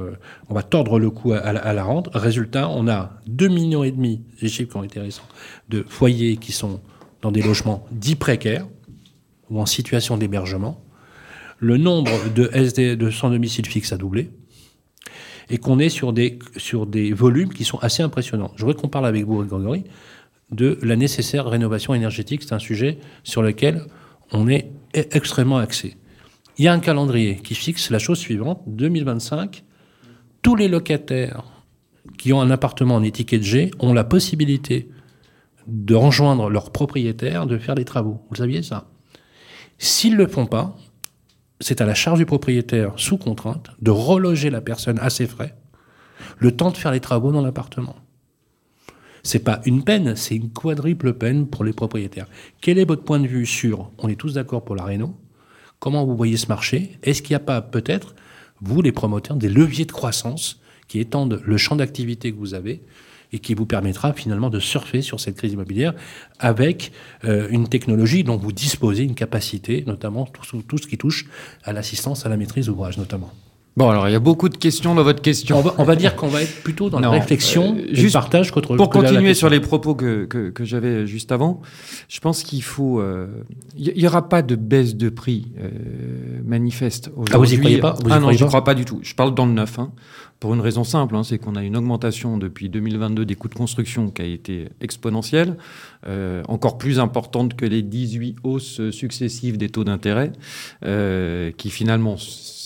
on va tordre le cou à, la, rente. Résultat, on a 2 millions et demi, les chiffres qui ont été récents, de foyers qui sont dans des logements dits précaires ou en situation d'hébergement. Le nombre de sans domicile fixe a doublé et qu'on est sur des, sur des volumes qui sont assez impressionnants. Je voudrais qu'on parle avec vous, Grégory, de la nécessaire rénovation énergétique. C'est un sujet sur lequel on est extrêmement axé. Il y a un calendrier qui fixe la chose suivante. 2025, tous les locataires qui ont un appartement en étiquette G ont la possibilité de rejoindre leur propriétaire, de faire des travaux. Vous le saviez ça? S'ils ne le font pas, c'est à la charge du propriétaire, sous contrainte, de reloger la personne à ses frais, le temps de faire les travaux dans l'appartement. C'est pas une peine, c'est une quadruple peine pour les propriétaires. Quel est votre point de vue sur, on est tous d'accord pour la réno, comment vous voyez ce marché? Est-ce qu'il n'y a pas peut-être, vous les promoteurs, des leviers de croissance qui étendent le champ d'activité que vous avez et qui vous permettra finalement de surfer sur cette crise immobilière avec euh, une technologie dont vous disposez, une capacité, notamment tout, tout ce qui touche à l'assistance à la maîtrise d'ouvrage notamment. Bon, alors il y a beaucoup de questions dans votre question. On va, dire qu'on va être plutôt dans la réflexion, euh, juste partage contre. Pour continuer sur les propos que, que, que j'avais juste avant, je pense qu'il faut. Il euh, n'y aura pas de baisse de prix euh, manifeste. Ah, vous y croyez pas Ah non, je ne crois pas du tout. Je parle dans le neuf. Hein. Pour une raison simple, hein, c'est qu'on a une augmentation depuis 2022 des coûts de construction qui a été exponentielle, euh, encore plus importante que les 18 hausses successives des taux d'intérêt, euh, qui finalement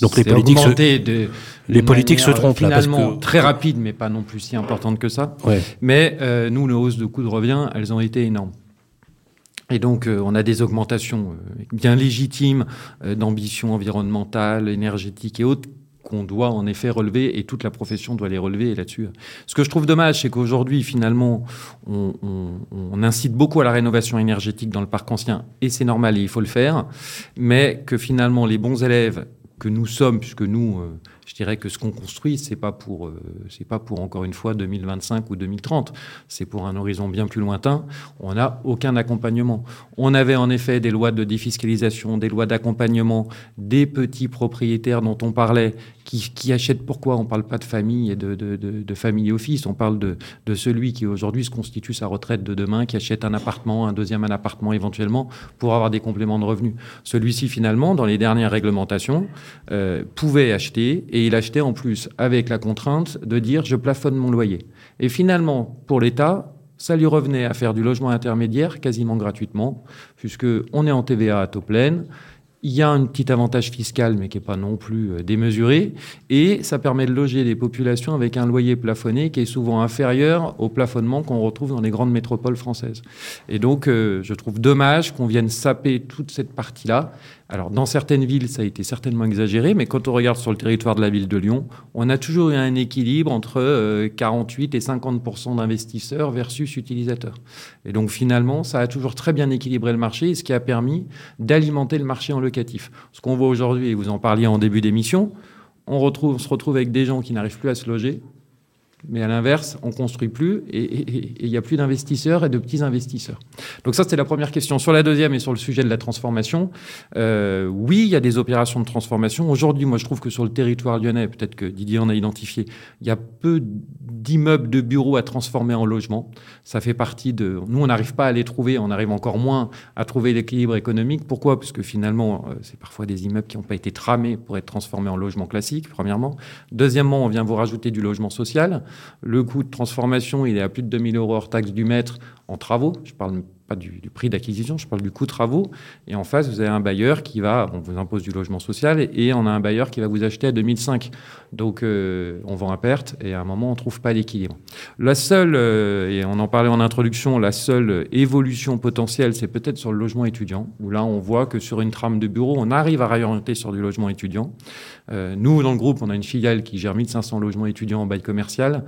donc les politiques, se, de, les politiques se trompent finalement là, parce que... très rapide, mais pas non plus si importante que ça. Ouais. Mais euh, nous, les hausses de coûts de revient, elles ont été énormes. Et donc, euh, on a des augmentations euh, bien légitimes euh, d'ambition environnementale, énergétique et autres qu'on doit en effet relever et toute la profession doit les relever là-dessus. Ce que je trouve dommage, c'est qu'aujourd'hui, finalement, on, incite beaucoup à la rénovation énergétique dans le parc ancien et c'est normal et il faut le faire, mais que finalement les bons élèves que nous sommes, puisque nous, euh, je dirais que ce qu'on construit, c'est pas euh, pas pour encore une fois 2025 ou 2030, c'est pour un horizon bien plus lointain. On n'a aucun accompagnement. On avait en effet des lois de défiscalisation, des lois d'accompagnement, des petits propriétaires dont on parlait, qui, achètent pourquoi On parle pas de famille et de, de famille office, on parle de, de celui qui aujourd'hui se constitue sa retraite de demain, qui achète un appartement, un deuxième un appartement éventuellement, pour avoir des compléments de revenus. Celui-ci, finalement, dans les dernières réglementations, euh, pouvait acheter, et il achetait en plus avec la contrainte de dire je plafonne mon loyer. Et finalement, pour l'État, ça lui revenait à faire du logement intermédiaire quasiment gratuitement, puisque on est en TVA à taux plein, il y a un petit avantage fiscal, mais qui n'est pas non plus euh, démesuré, et ça permet de loger des populations avec un loyer plafonné qui est souvent inférieur au plafonnement qu'on retrouve dans les grandes métropoles françaises. Et donc, euh, je trouve dommage qu'on vienne saper toute cette partie-là, alors, dans certaines villes, ça a été certainement exagéré, mais quand on regarde sur le territoire de la ville de Lyon, on a toujours eu un équilibre entre 48 euh, et 50 d'investisseurs versus utilisateurs. Et donc, finalement, ça a toujours très bien équilibré le marché, ce qui a permis d'alimenter le marché en locatif. Ce qu'on voit aujourd'hui, et vous en parliez en début d'émission, on, se retrouve avec des gens qui n'arrivent plus à se loger, mais à l'inverse, on construit plus et il n'y a plus d'investisseurs et de petits investisseurs. Donc ça, c'était la première question. Sur la deuxième et sur le sujet de la transformation, euh, oui, il y a des opérations de transformation. Aujourd'hui, moi, je trouve que sur le territoire lyonnais, peut-être que Didier en a identifié, il y a peu d'immeubles de bureaux à transformer en logement. Ça fait partie de... Nous, on n'arrive pas à les trouver, on arrive encore moins à trouver l'équilibre économique. Pourquoi? Parce que finalement, euh, c'est parfois des immeubles qui n'ont pas été tramés pour être transformés en logement classique, premièrement. Deuxièmement, on vient vous rajouter du logement social. Le coût de transformation, il est à plus de 2000 euros hors taxe du mètre en travaux. Je parle pas du, prix d'acquisition, je parle du coût travaux. Et en face, vous avez un bailleur qui va, on vous impose du logement social, et on a un bailleur qui va vous acheter à 2005. Donc, euh, on vend à perte, et à un moment, on trouve pas l'équilibre. La seule, euh, et on en parlait en introduction, la seule évolution potentielle, c'est peut-être sur le logement étudiant, où là, on voit que sur une trame de bureau, on arrive à réorienter sur du logement étudiant. Euh, nous, dans le groupe, on a une filiale qui gère 1500 logements étudiants en bail commercial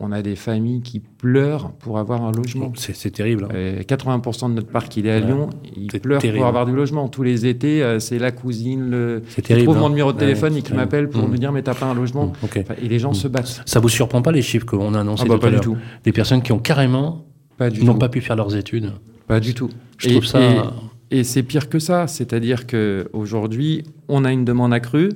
on a des familles qui pleurent pour avoir un logement. C'est terrible. 80% hein. de notre parc, il est à Lyon. Ils pleurent pour avoir du logement. Tous les étés, euh, c'est la cousine, le... terrible, trouve mon hein. numéro de téléphone et qui m'appelle pour mm. me dire mais t'as pas un logement. Mm. et les gens mm. se battent. Ça vous surprend pas les chiffres qu'on a annoncés ah bah, pas du tout. Des personnes qui ont carrément n'ont pas pu faire leurs études. Pas du tout. Je trouve ça. Et, c'est pire que ça. C'est-à-dire qu'aujourd'hui, on a une demande accrue.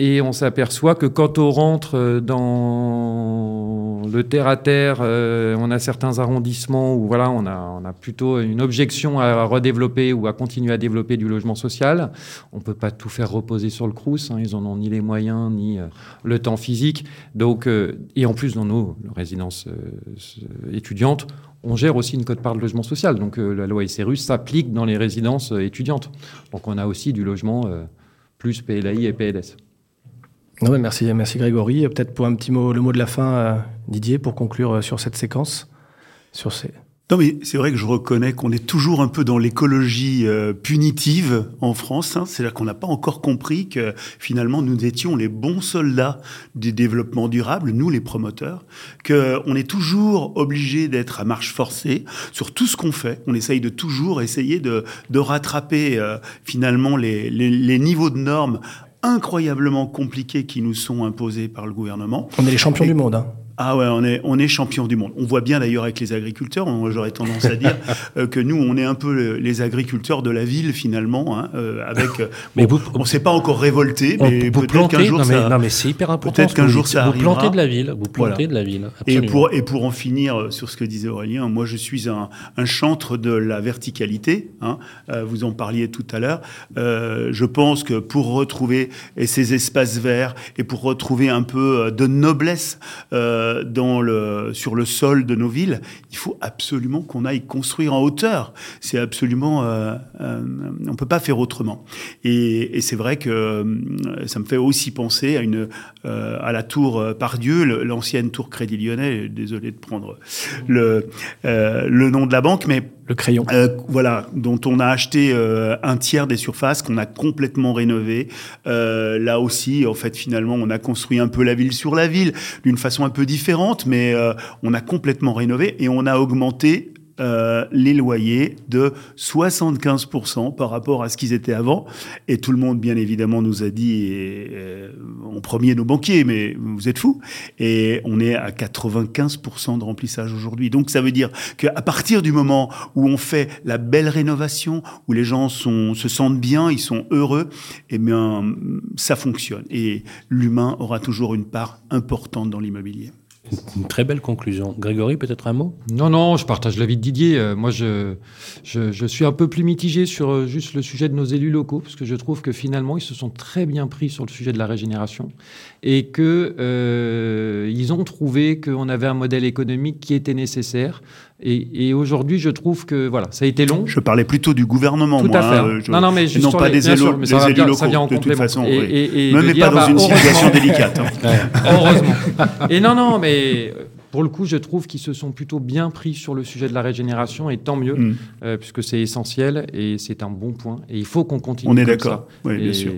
Et on s'aperçoit que quand on rentre euh, dans le terre-à-terre, euh, on a certains arrondissements où voilà, on a, plutôt une objection à redévelopper ou à continuer à développer du logement social. On peut pas tout faire reposer sur le Crous, hein, ils en ont ni les moyens ni euh, le temps physique. Donc, et en plus dans nos résidences étudiantes, on gère aussi une cote-part de logement social. Donc la loi SRU s'applique dans les résidences étudiantes. Donc on a aussi du logement plus PLAI et PLS merci, merci Grégory. Peut-être pour un petit mot, le mot de la fin, euh, Didier, pour conclure euh, sur cette séquence. Sur ces... Non, mais c'est vrai que je reconnais qu'on est toujours un peu dans l'écologie euh, punitive en France. Hein. C'est-à-dire qu'on n'a pas encore compris que finalement nous étions les bons soldats du développement durable, nous les promoteurs, qu'on est toujours obligé d'être à marche forcée sur tout ce qu'on fait. On essaye de toujours essayer de, de rattraper euh, finalement les, les niveaux de normes incroyablement compliqués qui nous sont imposés par le gouvernement. On est les champions Et- du monde. hein. Ah ouais, on est, on est champion du monde. On voit bien d'ailleurs avec les agriculteurs, on- j'aurais tendance à dire euh, que nous, on est un peu le- les agriculteurs de la ville finalement, hein, euh, avec. euh, Mais bon, vous- on s'est pas encore révolté, mais peut-être qu'un jour non, mais, ça. non mais c'est hyper important. peut-être qu'un vous jour ça Vous arrivera. plantez de la ville, vous plantez Voilà. de la ville. Et pour, et pour en finir euh, sur ce que disait Aurélien, moi je suis un, un chantre de la verticalité, hein, euh, vous en parliez tout à l'heure. Euh, je pense que pour retrouver et ces espaces verts et pour retrouver un peu euh, de noblesse euh, dans le, sur le sol de nos villes, il faut absolument qu'on aille construire en hauteur. C'est absolument... Euh, euh, on peut pas faire autrement. Et, et c'est vrai que euh, ça me fait aussi penser à, une, euh, à la tour euh, Pardieu, l'ancienne tour Crédit Lyonnais. Désolé de prendre le, euh, le nom de la banque, mais Le crayon. euh, voilà, dont on a acheté euh, un tiers des surfaces, qu'on a complètement rénové. Euh, là aussi, en fait, finalement, on a construit un peu la ville sur la ville, d'une façon un peu différente, mais euh, on a complètement rénové et on a augmenté euh, les loyers de 75% par rapport à ce qu'ils étaient avant. Et tout le monde, bien évidemment, nous a dit, euh, en premier nos banquiers, mais vous êtes fous. Et on est à 95% de remplissage aujourd'hui. Donc ça veut dire qu'à partir du moment où on fait la belle rénovation, où les gens se sentent bien, ils sont heureux, eh bien, ça fonctionne. Et l'humain aura toujours une part importante dans l'immobilier. Une très belle conclusion. Grégory, peut-être un mot? Non, non, je partage l'avis de Didier. Euh, moi, je, je, je suis un peu plus mitigé sur euh, juste le sujet de nos élus locaux, parce que je trouve que finalement, ils se sont très bien pris sur le sujet de la régénération et que euh, ils ont trouvé qu'on avait un modèle économique qui était nécessaire. Et, et aujourd'hui, je trouve que voilà, ça a été long. Je parlais plutôt du gouvernement, Tout moi. à fait. hein, je- non, non, mais juste non pas les- des, élo- sûr, mais ça des élus bien- locaux, de toute façon. Et- oui. et- pas dans bah, une situation délicate. hein. Heureusement. Et non, non, mais euh, pour le coup, je trouve qu'ils se sont plutôt bien pris sur le sujet de la régénération, et tant mieux, Mm. euh, puisque c'est essentiel et c'est un bon point. Et il faut qu'on continue. On est d'accord. Oui, bien sûr.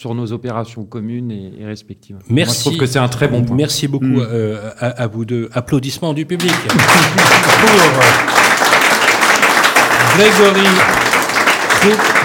Sur nos opérations communes et, et respectives. Merci. Moi, je trouve que c'est un très bon point. Merci beaucoup Mm. euh, à, à vous deux. Applaudissements du public. Pour Grégory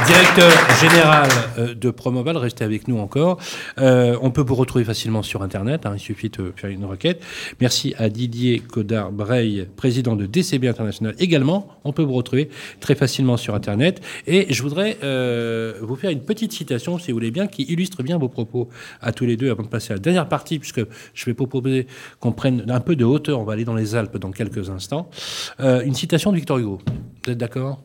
directeur général euh, de Promoval, restez avec nous encore. Euh, on peut vous retrouver facilement sur Internet, hein, il suffit de faire une requête. Merci à Didier Codard-Breil, président de DCB International également. On peut vous retrouver très facilement sur Internet. Et je voudrais euh, vous faire une petite citation, si vous voulez bien, qui illustre bien vos propos à tous les deux avant de passer à la dernière partie, puisque je vais proposer qu'on prenne un peu de hauteur. On va aller dans les Alpes dans quelques instants. Une citation de Victor Hugo. Vous êtes d'accord?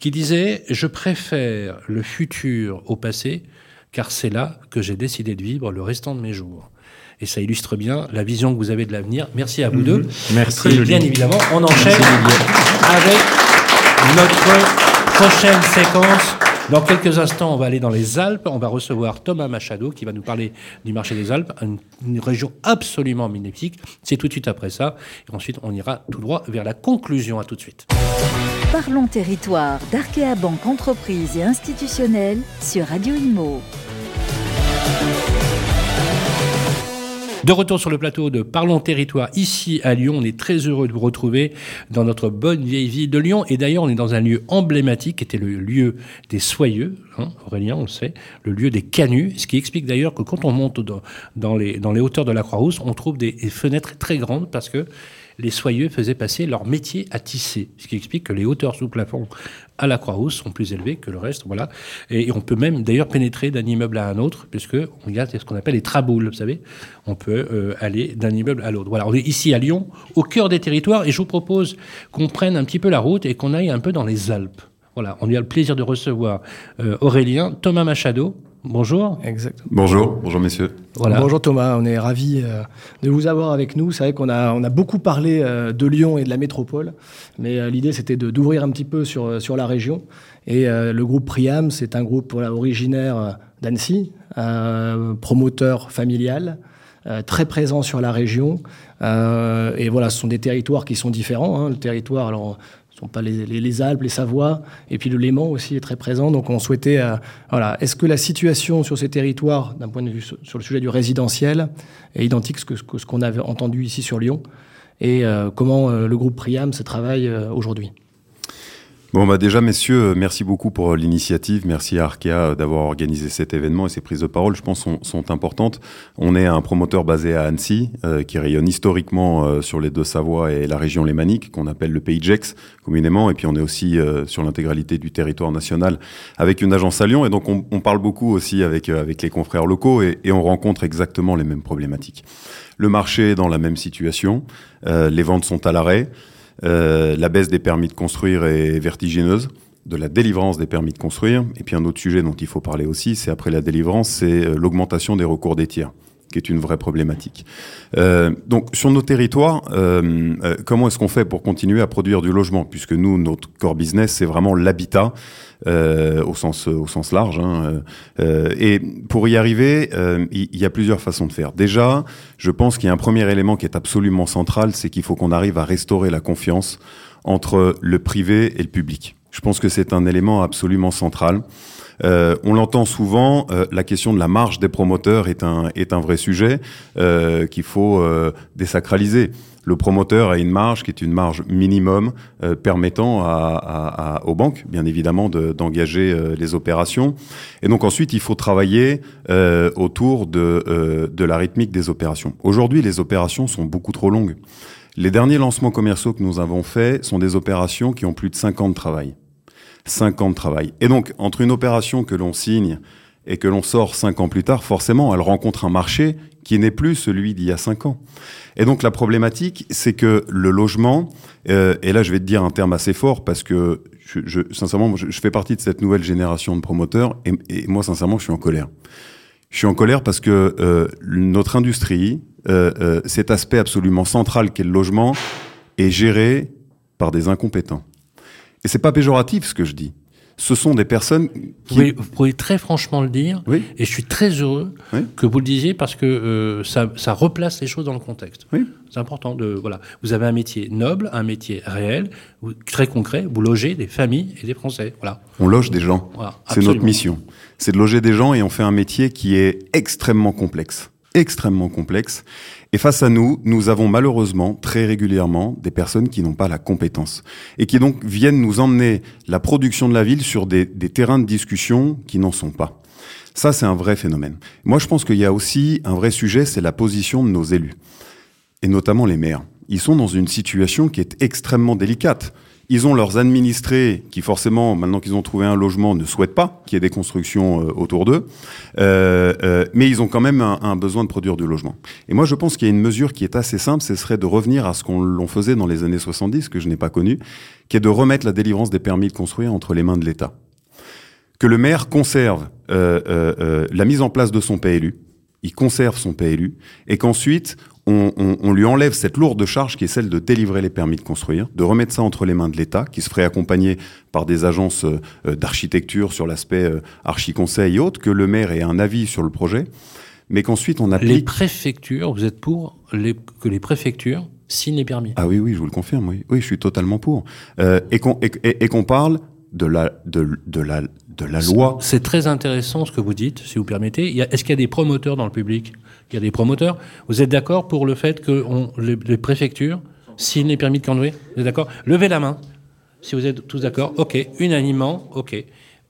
Qui disait Je préfère le futur au passé, car c'est là que j'ai décidé de vivre le restant de mes jours. Et ça illustre bien la vision que vous avez de l'avenir. Merci à vous deux. Merci. Et bien évidemment, on enchaîne avec notre prochaine séquence. Dans quelques instants, on va aller dans les Alpes. On va recevoir Thomas Machado qui va nous parler du marché des Alpes, une, une région absolument magnifique. C'est tout de suite après ça. Et ensuite, on ira tout droit vers la conclusion. À tout de suite. Parlons territoire d'Arkea Banque Entreprise et Institutionnelle sur Radio Imo. De retour sur le plateau de Parlons Territoire ici à Lyon, on est très heureux de vous retrouver dans notre bonne vieille ville de Lyon. Et d'ailleurs, on est dans un lieu emblématique qui était le lieu des soyeux, hein, Aurélien, on le sait, le lieu des canuts. Ce qui explique d'ailleurs que quand on monte dans, les, hauteurs de la Croix-Rousse, on trouve des fenêtres très grandes parce que les soyeux faisaient passer leur métier à tisser. Ce qui explique que les hauteurs sous plafond à la Croix-Rousse sont plus élevées que le reste. Voilà. Et, on peut même d'ailleurs pénétrer d'un immeuble à un autre, puisque on y ce qu'on appelle les traboules, vous savez. On peut euh, aller d'un immeuble à l'autre. Voilà, on est ici à Lyon, au cœur des territoires, et je vous propose qu'on prenne un petit peu la route et qu'on aille un peu dans les Alpes. Voilà, on a le plaisir de recevoir euh, Aurélien, Thomas Machado. Bonjour. Exactement. Bonjour, bonjour messieurs. Voilà. Bonjour Thomas, on est ravis euh, de vous avoir avec nous. C'est vrai qu'on a, on a beaucoup parlé euh, de Lyon et de la métropole, mais euh, l'idée c'était de, d'ouvrir un petit peu sur, sur la région. Et euh, le groupe Priam, c'est un groupe voilà, originaire euh, d'Annecy, promoteur familial, très présent sur la région. et voilà, ce sont des territoires qui sont différents. Hein. Le territoire, alors sont pas les, Alpes, les Savoies, et puis le Léman aussi est très présent. Donc on souhaitait, euh, voilà, est-ce que la situation sur ces territoires, d'un point de vue sur le sujet du résidentiel, est identique à ce qu'on avait entendu ici sur Lyon, et euh, comment euh, le groupe Priam se travaille aujourd'hui? Bon, bah déjà, messieurs, merci beaucoup pour l'initiative. Merci à Arkea d'avoir organisé cet événement et ces prises de parole, je pense, sont, sont importantes. On est un promoteur basé à Annecy, euh, qui rayonne historiquement euh, sur les Deux-Savoie et la région lémanique, qu'on appelle le Pays Gex, communément. Et puis, on est aussi euh, sur l'intégralité du territoire national avec une agence à Lyon. Et donc, on, on parle beaucoup aussi avec, avec les confrères locaux et, et, on rencontre exactement les mêmes problématiques. Le marché est dans la même situation. les ventes sont à l'arrêt. Euh, la baisse des permis de construire est vertigineuse de la délivrance des permis de construire. Et puis un autre sujet dont il faut parler aussi, c'est après la délivrance, c'est euh, l'augmentation des recours des tiers qui est une vraie problématique. Euh, donc sur nos territoires, euh, euh comment est-ce qu'on fait pour continuer à produire du logement? Puisque nous, notre core business, c'est vraiment l'habitat euh, au sens au sens large. Hein, euh, et pour y arriver, il y, a plusieurs façons de faire. Déjà, je pense qu'il y a un premier élément qui est absolument central, c'est qu'il faut qu'on arrive à restaurer la confiance entre le privé et le public. Je pense que c'est un élément absolument central. Euh, on l'entend souvent, euh, la question de la marge des promoteurs est un, est un vrai sujet euh, qu'il faut désacraliser. Le promoteur a une marge qui est une marge minimum permettant à, aux banques, bien évidemment, d'engager les opérations. Et donc ensuite, il faut travailler autour de, de la rythmique des opérations. Aujourd'hui, les opérations sont beaucoup trop longues. Les derniers lancements commerciaux que nous avons faits sont des opérations qui ont plus de 5 ans de travail. 5 ans de travail. Et donc, entre une opération que l'on signe et que l'on sort 5 ans plus tard, forcément, elle rencontre un marché qui n'est plus celui d'il y a 5 ans. Et donc, la problématique, c'est que le logement, euh, et là, je vais te dire un terme assez fort parce que, je, je sincèrement, je, fais partie de cette nouvelle génération de promoteurs et, et, moi, sincèrement, je suis en colère. Je suis en colère parce que euh, notre industrie, euh, euh cet aspect absolument central qu'est le logement, est géré par des incompétents. Et c'est pas péjoratif ce que je dis. Ce sont des personnes qui... Vous pouvez, très franchement le dire, oui. et je suis très heureux que vous le disiez parce que euh, ça, ça, replace les choses dans le contexte. Oui. C'est important de voilà. Vous avez un métier noble, un métier réel, très concret. Vous logez des familles et des Français. Voilà. On loge des gens. Voilà, c'est notre mission. C'est de loger des gens et on fait un métier qui est extrêmement complexe, extrêmement complexe. Et face à nous, nous avons malheureusement très régulièrement des personnes qui n'ont pas la compétence et qui donc viennent nous emmener la production de la ville sur des, des terrains de discussion qui n'en sont pas. Ça, c'est un vrai phénomène. Moi, je pense qu'il y a aussi un vrai sujet, c'est la position de nos élus, et notamment les maires. Ils sont dans une situation qui est extrêmement délicate. Ils ont leurs administrés qui, forcément, maintenant qu'ils ont trouvé un logement, ne souhaitent pas qu'il y ait des constructions euh, autour d'eux. Euh, euh, mais ils ont quand même un, besoin de produire du logement. Et moi, je pense qu'il y a une mesure qui est assez simple, ce serait de revenir à ce qu'on l'on faisait dans les années 70, que je n'ai pas connu, qui est de remettre la délivrance des permis de construire entre les mains de l'État. Que le maire conserve la mise en place de son PLU, il conserve son PLU, et qu'ensuite, on, lui enlève cette lourde charge qui est celle de délivrer les permis de construire, de remettre ça entre les mains de l'État, qui se ferait accompagner par des agences euh, d'architecture sur l'aspect euh, archi-conseil et autres, que le maire ait un avis sur le projet, mais qu'ensuite on applique... Les préfectures, vous êtes pour que les préfectures signent les permis Ah oui, oui, je vous le confirme, oui, oui je suis totalement pour. Euh, et qu'on parle de la, de, de la, de la loi. C'est très intéressant ce que vous dites, si vous permettez. Est-ce qu'il y a des promoteurs dans le public? Il y a des promoteurs. Vous êtes d'accord pour le fait que on, les, préfectures signent les permis de conduire Vous êtes d'accord? Levez la main, si vous êtes tous d'accord. OK, unanimement, OK.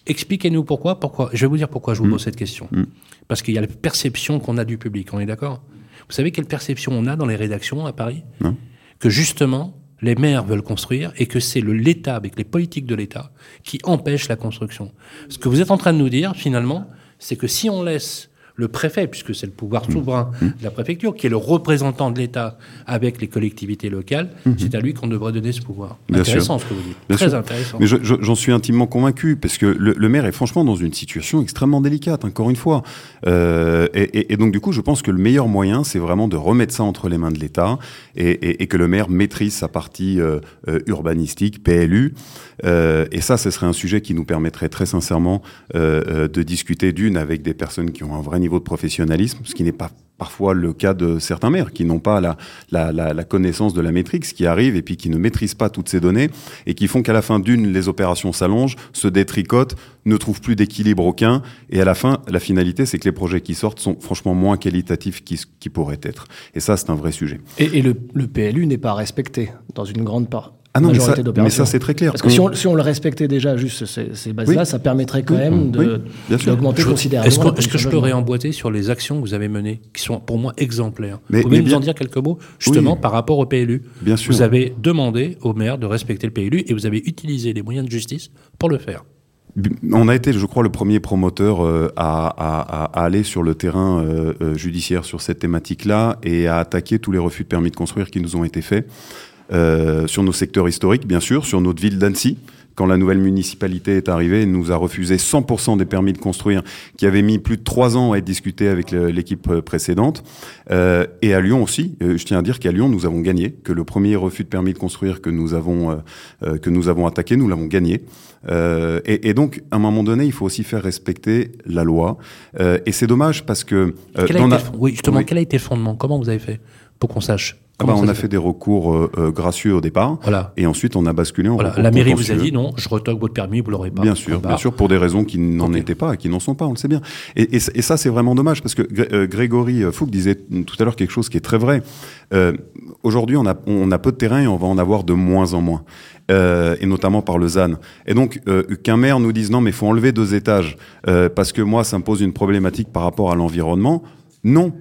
Expliquez-nous pourquoi, pourquoi. Je vais vous dire pourquoi je vous mm. pose cette question. Mm. Parce qu'il y a la perception qu'on a du public, on est d'accord? Vous savez quelle perception on a dans les rédactions à Paris? Que justement, les maires veulent construire et que c'est l'État, avec les politiques de l'État, qui empêchent la construction. Ce que vous êtes en train de nous dire, finalement, c'est que si on laisse le préfet, puisque c'est le pouvoir mmh. souverain mmh. de la préfecture, qui est le représentant de l'État avec les collectivités locales, mmh. c'est à lui qu'on devrait donner ce pouvoir. intéressant ce que vous dites. Très intéressant. Mais j'en suis intimement convaincu, parce que le, maire est franchement dans une situation extrêmement délicate, encore une fois. Euh, et, donc du coup, je pense que le meilleur moyen, c'est vraiment de remettre ça entre les mains de l'État et, que le maire maîtrise sa partie euh, euh, urbanistique, PLU. et ça, ce serait un sujet qui nous permettrait très sincèrement de discuter d'une avec des personnes qui ont un vrai niveau de professionnalisme, ce qui n'est pas parfois le cas de certains maires qui n'ont pas la, connaissance de la métrique, qui arrive et puis qui ne maîtrisent pas toutes ces données et qui font qu'à la fin d'une, les opérations s'allongent, se détricotent, ne trouvent plus d'équilibre aucun et à la fin, la finalité, c'est que les projets qui sortent sont franchement moins qualitatifs qu'ils pourraient être. Et ça, c'est un vrai sujet. Et, et le, le PLU n'est pas respecté dans une grande part. Ah non, mais ça, mais ça, c'est très clair. Parce que si on, si on, le respectait déjà, juste ces, ces bases-là, oui. ça permettrait quand oui. même d'augmenter oui, considérablement. Est-ce que, est que je peux réemboîter sur les actions que vous avez menées, qui sont pour moi exemplaires mais, Vous pouvez nous en dire quelques mots, justement, par rapport au PLU Bien sûr. Vous avez demandé au maire de respecter le PLU et vous avez utilisé les moyens de justice pour le faire. On a été, je crois, le premier promoteur euh, à, à, à, aller sur le terrain euh, euh, judiciaire sur cette thématique-là et à attaquer tous les refus de permis de construire qui nous ont été faits. Euh, sur nos secteurs historiques, bien sûr, sur notre ville d'Annecy. Quand la nouvelle municipalité est arrivée, elle nous a refusé 100% des permis de construire qui avaient mis plus de trois ans à être discutés avec l'équipe précédente. Euh, et à Lyon aussi, euh, je tiens à dire qu'à Lyon, nous avons gagné, que le premier refus de permis de construire que nous avons, euh, que nous avons attaqué, nous l'avons gagné. Euh, et, et, donc, à un moment donné, il faut aussi faire respecter la loi. Euh, et c'est dommage parce que... Quel a été, a... Oui, justement, oui. quel a été le fondement? Comment vous avez fait pour qu'on sache? Ah bah, on a fait, fait des recours euh, gracieux au départ, voilà. et ensuite on a basculé en voilà. La mairie vous a dit non, je retoque votre permis, vous l'aurez pas. Bien sûr, bien sûr, pour des raisons qui n'en okay. étaient pas et qui n'en sont pas, on le sait bien. Et, et, et ça c'est vraiment dommage parce que euh, Grégory Fouque disait tout à l'heure quelque chose qui est très vrai. Euh, Aujourd'hui, on a, on a peu de terrain et on va en avoir de moins en moins. Euh, et notamment par le ZAN. Et donc euh, qu'un maire nous dise non mais il faut enlever deux étages euh, parce que moi ça me pose une problématique par rapport à l'environnement, non,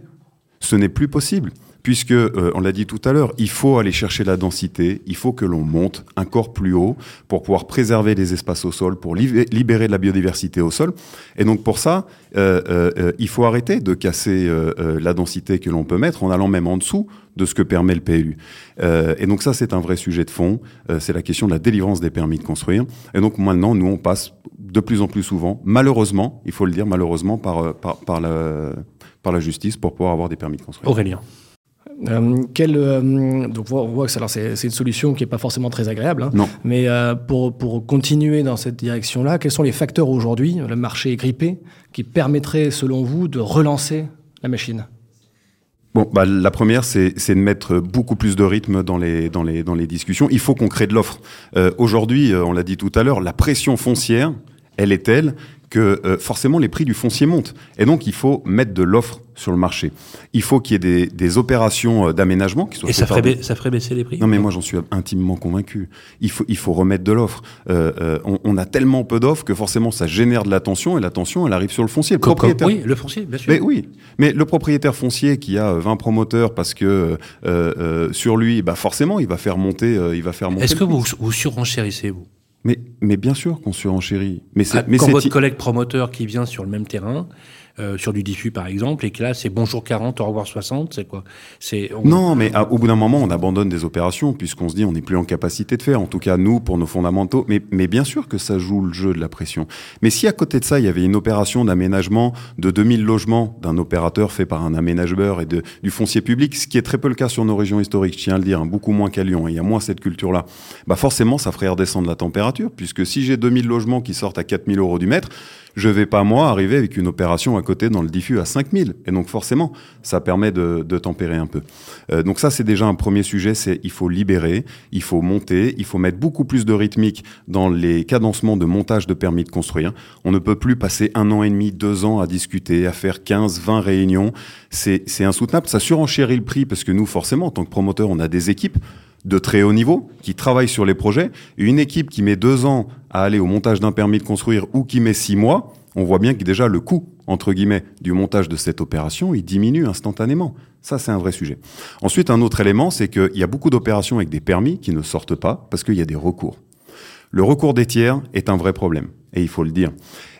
ce n'est plus possible puisque, euh, on l'a dit tout à l'heure, il faut aller chercher la densité, il faut que l'on monte un corps plus haut pour pouvoir préserver les espaces au sol, pour libérer de la biodiversité au sol. Et donc pour ça, euh, euh, il faut arrêter de casser la densité que l'on peut mettre en allant même en dessous de ce que permet le PLU. et donc ça, c'est un vrai sujet de fond, c'est la question de la délivrance des permis de construire. Et donc maintenant, nous, on passe de plus en plus souvent, malheureusement, il faut le dire, malheureusement, par la justice pour pouvoir avoir des permis de construire. Aurélien. Euh, quel, euh, donc on voit que c'est une solution qui n'est pas forcément très agréable. Hein, non. Mais euh, pour, pour continuer dans cette direction-là, quels sont les facteurs aujourd'hui, le marché est grippé, qui permettraient, selon vous, de relancer la machine? Bon, bah, la première, c'est de mettre beaucoup plus de rythme dans les, dans les, dans les discussions. Il faut qu'on crée de l'offre. Euh, Aujourd'hui, on l'a dit tout à l'heure, la pression foncière, elle est telle que euh, forcément les prix du foncier montent. Et donc il faut mettre de l'offre sur le marché. Il faut qu'il y ait des, des opérations d'aménagement qui soient. Et ça ferait, ça ferait baisser les prix? Non mais moi j'en suis intimement convaincu. Il faut, il faut remettre de l'offre. Euh, euh, on, on, a tellement peu d'offres que forcément ça génère de la tension et la tension elle arrive sur le foncier. Le comme, propriétaire. Comme, oui, le foncier, bien sûr. Mais oui, mais le propriétaire foncier qui a 20 promoteurs parce que euh, sur lui, bah forcément il va faire monter, il va faire monter. Est-ce que vous, vous surenchérissez vous? Mais, mais bien sûr qu'on surenchérit. Mais c'est, mais Quand votre collègue promoteur qui vient sur le même terrain, euh, sur du diffus par exemple, et que là c'est bonjour 40, au revoir 60, c'est quoi? C'est, on... Non, mais à, au bout d'un moment on abandonne des opérations puisqu'on se dit on n'est plus en capacité de faire, en tout cas nous pour nos fondamentaux. Mais, mais bien sûr que ça joue le jeu de la pression. Mais si à côté de ça il y avait une opération d'aménagement de 2000 logements d'un opérateur fait par un aménageur et de, du foncier public, ce qui est très peu le cas sur nos régions historiques, je tiens à le dire, hein, beaucoup moins qu'à Lyon, il y a moins cette culture-là, bah forcément ça ferait redescendre la température puisque si j'ai 2000 logements qui sortent à 4000 euros du mètre, je vais pas moi arriver avec une opération à dans le diffus à 5000 et donc forcément ça permet de, tempérer un peu. Euh, donc ça c'est déjà un premier sujet c'est il faut libérer il faut monter il faut mettre beaucoup plus de rythmique dans les cadencements de montage de permis de construire. On ne peut plus passer un an et demi deux ans à discuter à faire 15 20 réunions. C'est insoutenable. Ça surenchérit le prix parce que nous forcément en tant que promoteur on a des équipes de très haut niveau qui travaillent sur les projets. Et une équipe qui met deux ans à aller au montage d'un permis de construire ou qui met six mois, on voit bien que déjà le coût, entre guillemets, du montage de cette opération, il diminue instantanément. Ça, c'est un vrai sujet. Ensuite, un autre élément, c'est qu'il y a beaucoup d'opérations avec des permis qui ne sortent pas parce qu'il y a des recours. Le recours des tiers est un vrai problème, et il faut le dire.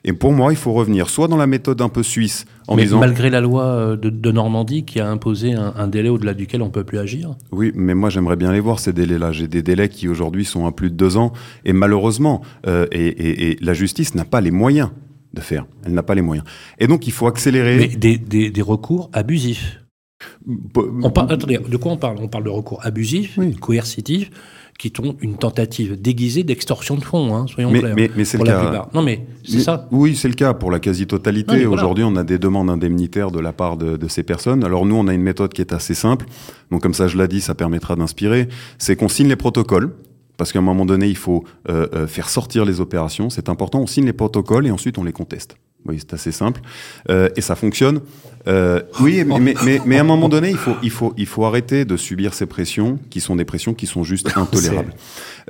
Et pour moi, il faut revenir soit dans la méthode un peu suisse, en mais disant... malgré la loi de, de Normandie qui a imposé un, un délai au-delà duquel on ne peut plus agir Oui, mais moi j'aimerais bien les voir, ces délais-là. J'ai des délais qui aujourd'hui sont à plus de deux ans, et malheureusement, euh, et, et, et la justice n'a pas les moyens de faire. Elle n'a pas les moyens. Et donc il faut accélérer... Mais des, des, des recours abusifs on parle, attendez, de quoi on parle? On parle de recours abusifs, oui. coercitifs, qui sont une tentative déguisée d'extorsion de fonds, hein, soyons Mais- clairs. mais- mais c'est le cas. plupart. Non, mais c'est ça. Oui, c'est le cas pour la quasi-totalité. voilà. Aujourd'hui, on a des demandes indemnitaires de la part de, de ces personnes. Alors nous, on a une méthode qui est assez simple. Donc comme ça, je l'ai dit, ça permettra d'inspirer. C'est qu'on signe les protocoles. Parce qu'à un moment donné, il faut euh, euh, faire sortir les opérations. C'est important. On signe les protocoles et ensuite on les conteste. Oui, c'est assez simple. Euh, et ça fonctionne. Euh, oui, mais, mais, mais, mais à un moment donné, il faut, il, faut, il faut arrêter de subir ces pressions qui sont des pressions qui sont juste intolérables.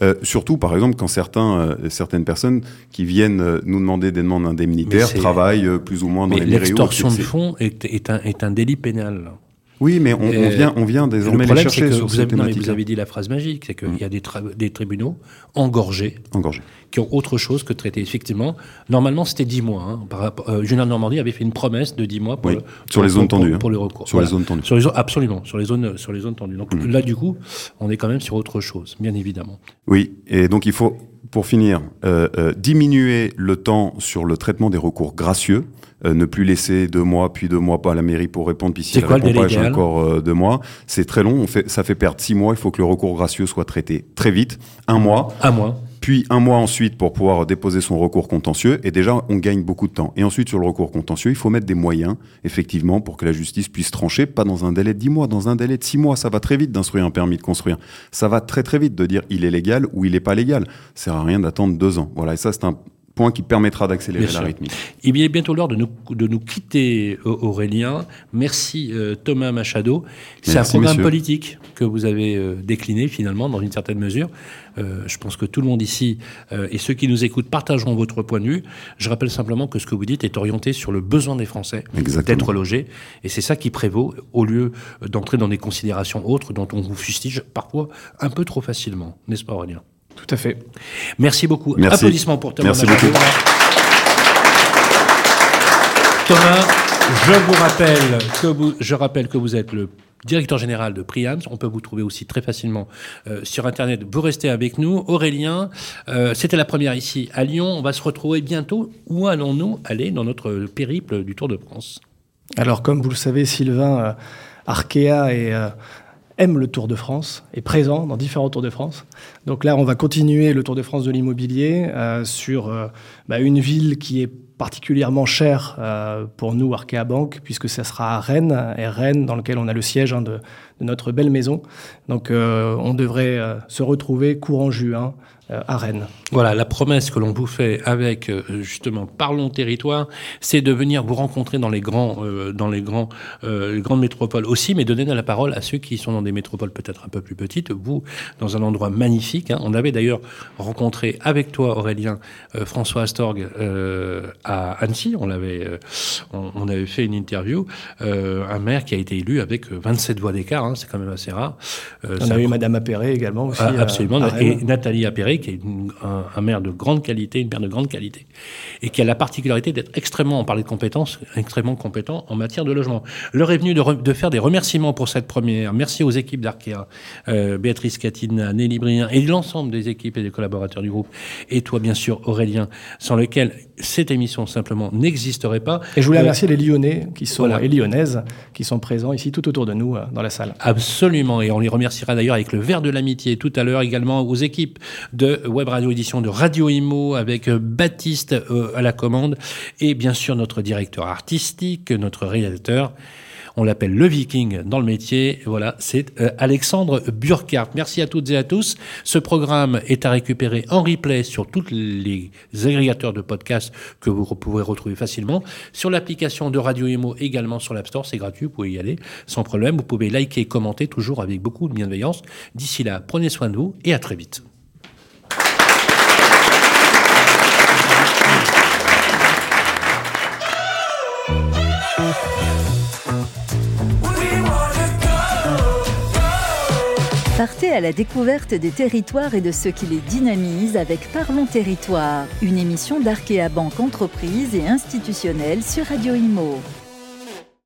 Euh, surtout, par exemple, quand certains, euh, certaines personnes qui viennent euh, nous demander des demandes indemnitaires travaillent plus ou moins dans les mairies. l'extorsion de fonds est, est, un, est un délit pénal. Oui, mais on, on vient, on vient Le désormais les problème, c'est chercher que sur vous ces avez, non, mais vous avez dit la phrase magique, c'est qu'il Mm. y a des, tra- des tribunaux engorgés Engorgés. Qui ont autre chose que de traiter. Effectivement, normalement, c'était 10 mois. Hein, par rapport, euh, Julien Normandie avait fait une promesse de 10 mois pour, Oui, le- sur les zones pour- tendues, Pour, hein. pour les recours. Sur les zones tendues. Sur les absolument, sur les zones, sur les zones tendues. Donc Mm. là, du coup, on est quand même sur autre chose, bien évidemment. Oui, et donc il faut, pour finir, euh, euh, diminuer le temps sur le traitement des recours gracieux. euh, ne plus laisser deux mois, puis deux mois pas à la mairie pour répondre, puis si elle le répond pas, j'ai idéal encore euh, deux mois. C'est très long, on fait, ça fait perdre six mois. Il faut que le recours gracieux soit traité très vite, un mois, À moi. Puis un mois ensuite pour pouvoir déposer son recours contentieux. Et déjà, on gagne beaucoup de temps. Et ensuite, sur le recours contentieux, il faut mettre des moyens, effectivement, pour que la justice puisse trancher, pas dans un délai de 10 mois, dans un délai de 6 mois. Ça va très vite d'instruire un permis de construire. Ça va très très vite de dire il est légal ou il n'est pas légal. Ça sert à rien d'attendre deux ans. Voilà, et ça, c'est un point qui permettra d'accélérer la rythmique. Il est bientôt l'heure de nous, de nous quitter, Aurélien. Merci euh, Thomas Machado. C'est un programme messieurs. politique que vous avez euh, décliné finalement dans une certaine mesure. Euh, je pense que tout le monde ici et ceux qui nous écoutent partageront votre point de vue. Je rappelle simplement que ce que vous dites est orienté sur le besoin des Français d'être logés. Et c'est ça qui prévaut au lieu d'entrer dans des considérations autres dont on vous fustige parfois un peu trop facilement. N'est-ce pas Aurélien? Tout à fait. Merci beaucoup. Merci. Applaudissements pour Thomas Merci beaucoup. Thomas, je vous rappelle que vous, je rappelle que vous êtes le directeur général de Priams. On peut vous trouver aussi très facilement euh, sur Internet. Vous restez avec nous. Aurélien, euh, c'était la première ici à Lyon. On va se retrouver bientôt. Où allons-nous aller dans notre périple du Tour de France? Alors, comme vous le savez, Sylvain, euh, Arkea est, euh, aime le Tour de France, est présent dans différents Tours de France. Donc là, on va continuer le Tour de France de l'immobilier euh, sur euh, bah, une ville qui est particulièrement chère euh, pour nous, Arkea Banque, puisque ça sera à Rennes, et Rennes, dans lequel on a le siège hein, de, notre belle maison. Donc, on devrait se retrouver courant juin à Rennes. Voilà, la promesse que l'on vous fait avec euh, justement Parlons Territoire, c'est de venir vous rencontrer dans les grands, euh, dans les grands, euh, les grandes métropoles aussi, mais donner la parole à ceux qui sont dans des métropoles peut-être un peu plus petites. Vous, dans un endroit magnifique. hein. On avait d'ailleurs rencontré avec toi, Aurélien, euh, François Astorg euh, à Annecy. On l'avait, euh, on, on avait fait une interview. Euh, un maire qui a été élu avec euh, 27 voix d'écart. hein. C'est quand même assez rare. Euh, On a eu Madame Appéré également aussi. ah, à- absolument. à et. Nathalie Appéré, qui est une- un, un maire de grande qualité, une maire de grande qualité, et qui a la particularité d'être extrêmement, on parlait de compétences, extrêmement compétent en matière de logement. L'heure est venue de, re- de faire des remerciements pour cette première. Merci aux équipes d'Arkea, euh, Béatrice Catine, Nelly Brien, et l'ensemble des équipes et des collaborateurs du groupe, et toi, bien sûr, Aurélien, sans lequel cette émission simplement n'existerait pas. Et je voulais remercier les Lyonnais qui sont, voilà. et Lyonnaises qui sont présents ici tout autour de nous euh, dans la salle. Absolument, et on les remerciera d'ailleurs avec le verre de l'amitié tout à l'heure également aux équipes de Web Radio Édition, de Radio Imo, avec euh, Baptiste euh, à la commande, et bien sûr notre directeur artistique, notre réalisateur. On l'appelle le Viking dans le métier. Voilà, c'est euh, Alexandre Burkhardt. Merci à toutes et à tous. Ce programme est à récupérer en replay sur tous les agrégateurs de podcasts que vous pouvez retrouver facilement. Sur l'application de Radio Imo également sur l'App Store, c'est gratuit, vous pouvez y aller sans problème. Vous pouvez liker, commenter toujours avec beaucoup de bienveillance. D'ici là, prenez soin de vous et à très vite. Partez à la découverte des territoires et de ce qui les dynamise avec Parlons Territoire, une émission d'Arkea Banque Entreprise et institutionnelle sur Radio Imo.